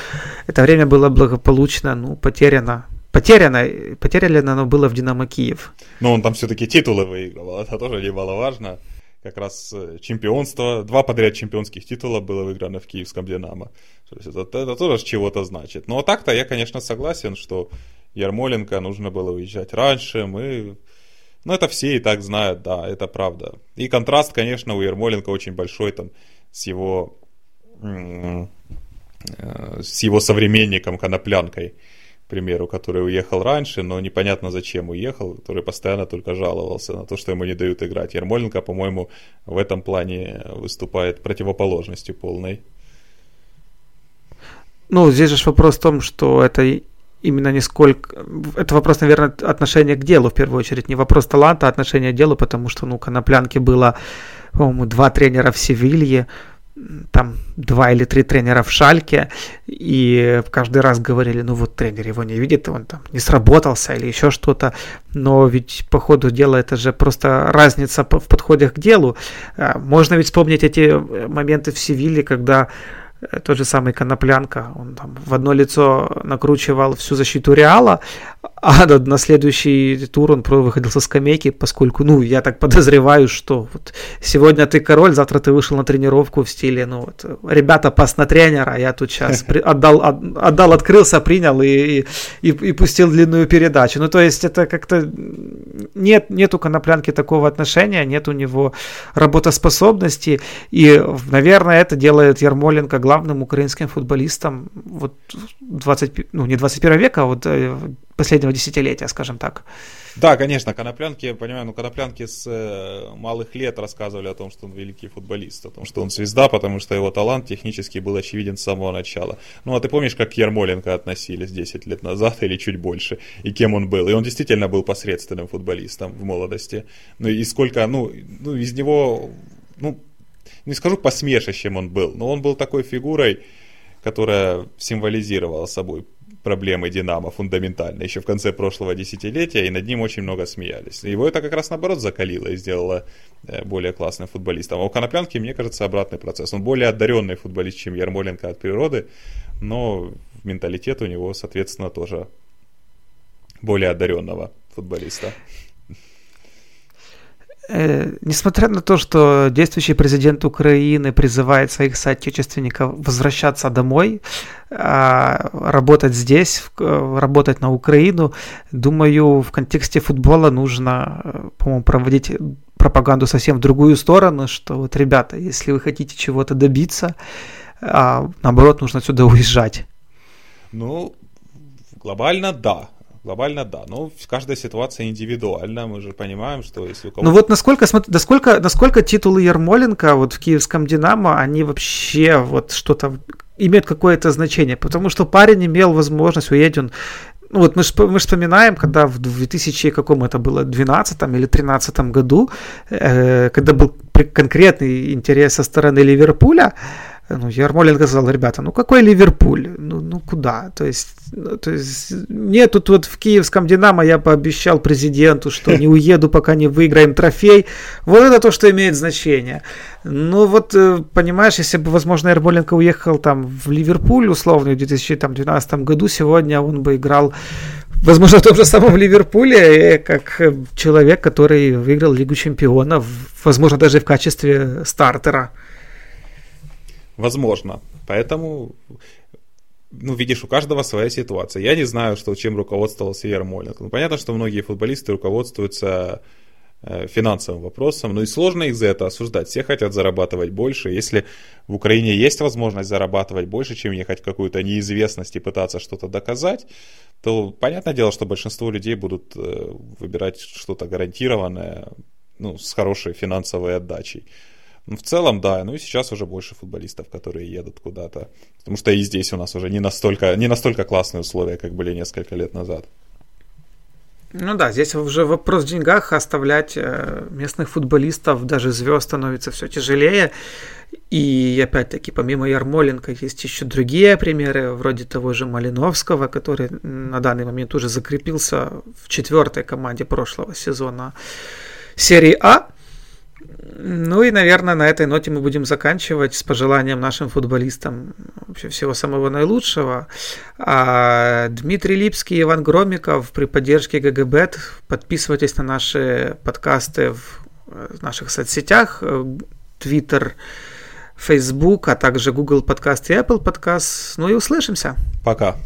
[SPEAKER 1] это время было благополучно, ну, потеряно Потеряно, потеряно оно было в Динамо Киев.
[SPEAKER 2] Но он там все-таки титулы выигрывал, это тоже немаловажно. Как раз э, чемпионство, два подряд чемпионских титула было выиграно в киевском Динамо. То есть это, это тоже чего-то значит. Но так-то я, конечно, согласен, что Ярмоленко нужно было уезжать раньше. Мы ну, это все и так знают, да, это правда. И контраст, конечно, у Ермоленко очень большой там с его, э, с его современником Коноплянкой примеру, который уехал раньше, но непонятно зачем уехал, который постоянно только жаловался на то, что ему не дают играть. Ермоленко, по-моему, в этом плане выступает противоположностью полной.
[SPEAKER 1] Ну, здесь же вопрос в том, что это именно не сколько... Это вопрос, наверное, отношения к делу, в первую очередь. Не вопрос таланта, а отношения к делу, потому что, ну, на плянке было, по-моему, два тренера в Севилье, там два или три тренера в Шальке, и каждый раз говорили, ну вот тренер его не видит, он там не сработался или еще что-то, но ведь по ходу дела это же просто разница в подходах к делу. А, можно ведь вспомнить эти моменты в Севиле, когда тот же самый Коноплянка, он там в одно лицо накручивал всю защиту Реала, а <laughs> на следующий тур он выходил со скамейки, поскольку, ну, я так подозреваю, что вот сегодня ты король, завтра ты вышел на тренировку в стиле, ну, вот, ребята, пас на тренера, я тут сейчас <laughs> отдал, отдал, открылся, принял и, и, и пустил длинную передачу. Ну, то есть это как-то нет, нет у Коноплянки такого отношения, нет у него работоспособности, и, наверное, это делает Ермоленко главным главным украинским футболистом вот 20, ну, не 21 века, а вот э, последнего десятилетия, скажем так.
[SPEAKER 2] Да, конечно, Коноплянки, я понимаю, ну Коноплянки с э, малых лет рассказывали о том, что он великий футболист, о том, что он звезда, потому что его талант технически был очевиден с самого начала. Ну, а ты помнишь, как к Ермоленко относились 10 лет назад или чуть больше, и кем он был? И он действительно был посредственным футболистом в молодости. Ну, и сколько, ну, ну из него, ну, не скажу посмешищем он был, но он был такой фигурой, которая символизировала собой проблемы Динамо фундаментально еще в конце прошлого десятилетия, и над ним очень много смеялись. Его это как раз наоборот закалило и сделало э, более классным футболистом. А у Коноплянки, мне кажется, обратный процесс. Он более одаренный футболист, чем Ярмоленко от природы, но менталитет у него, соответственно, тоже более одаренного футболиста.
[SPEAKER 1] Э, несмотря на то, что действующий президент Украины призывает своих соотечественников возвращаться домой, а, работать здесь, работать на Украину, думаю, в контексте футбола нужно, э, по-моему, проводить пропаганду совсем в другую сторону, что вот, ребята, если вы хотите чего-то добиться, а, наоборот, нужно отсюда уезжать.
[SPEAKER 2] Ну, глобально да. Глобально да. Но каждая ситуация индивидуальна, мы же понимаем, что если у
[SPEAKER 1] кого-то... Ну вот насколько, насколько, насколько титулы Ермоленко вот в киевском «Динамо», они вообще вот что-то имеют какое-то значение, потому что парень имел возможность, уедет он ну вот мы же мы вспоминаем, когда в 2000 каком это было, 12 или 2013 году, э, когда был конкретный интерес со стороны Ливерпуля, ну, Ярмоленко сказал, ребята, ну какой Ливерпуль? Ну, ну куда? То есть, ну, то есть, мне тут вот в киевском Динамо я пообещал президенту, что не <laughs> уеду, пока не выиграем трофей. Вот это то, что имеет значение. Ну вот, э, понимаешь, если бы, возможно, Ярмоленко уехал там в Ливерпуль, условно, в 2012 году, сегодня он бы играл возможно, в том же самом Ливерпуле, как человек, который выиграл Лигу чемпионов, возможно, даже в качестве стартера.
[SPEAKER 2] Возможно. Поэтому, ну, видишь, у каждого своя ситуация. Я не знаю, что, чем руководствовался Ермоленко. Ну, понятно, что многие футболисты руководствуются э, финансовым вопросом, но и сложно их за это осуждать. Все хотят зарабатывать больше. Если в Украине есть возможность зарабатывать больше, чем ехать в какую-то неизвестность и пытаться что-то доказать, то понятное дело, что большинство людей будут э, выбирать что-то гарантированное, ну, с хорошей финансовой отдачей. Ну, в целом, да. Ну и сейчас уже больше футболистов, которые едут куда-то. Потому что и здесь у нас уже не настолько, не настолько классные условия, как были несколько лет назад.
[SPEAKER 1] Ну да, здесь уже вопрос в деньгах. Оставлять э, местных футболистов, даже звезд, становится все тяжелее. И опять-таки, помимо Ярмоленко, есть еще другие примеры, вроде того же Малиновского, который на данный момент уже закрепился в четвертой команде прошлого сезона серии А. Ну и, наверное, на этой ноте мы будем заканчивать с пожеланием нашим футболистам вообще всего самого наилучшего. А Дмитрий Липский и Иван Громиков при поддержке GGBet. Подписывайтесь на наши подкасты в наших соцсетях. Twitter, Facebook, а также Google подкаст и Apple подкаст. Ну и услышимся.
[SPEAKER 2] Пока.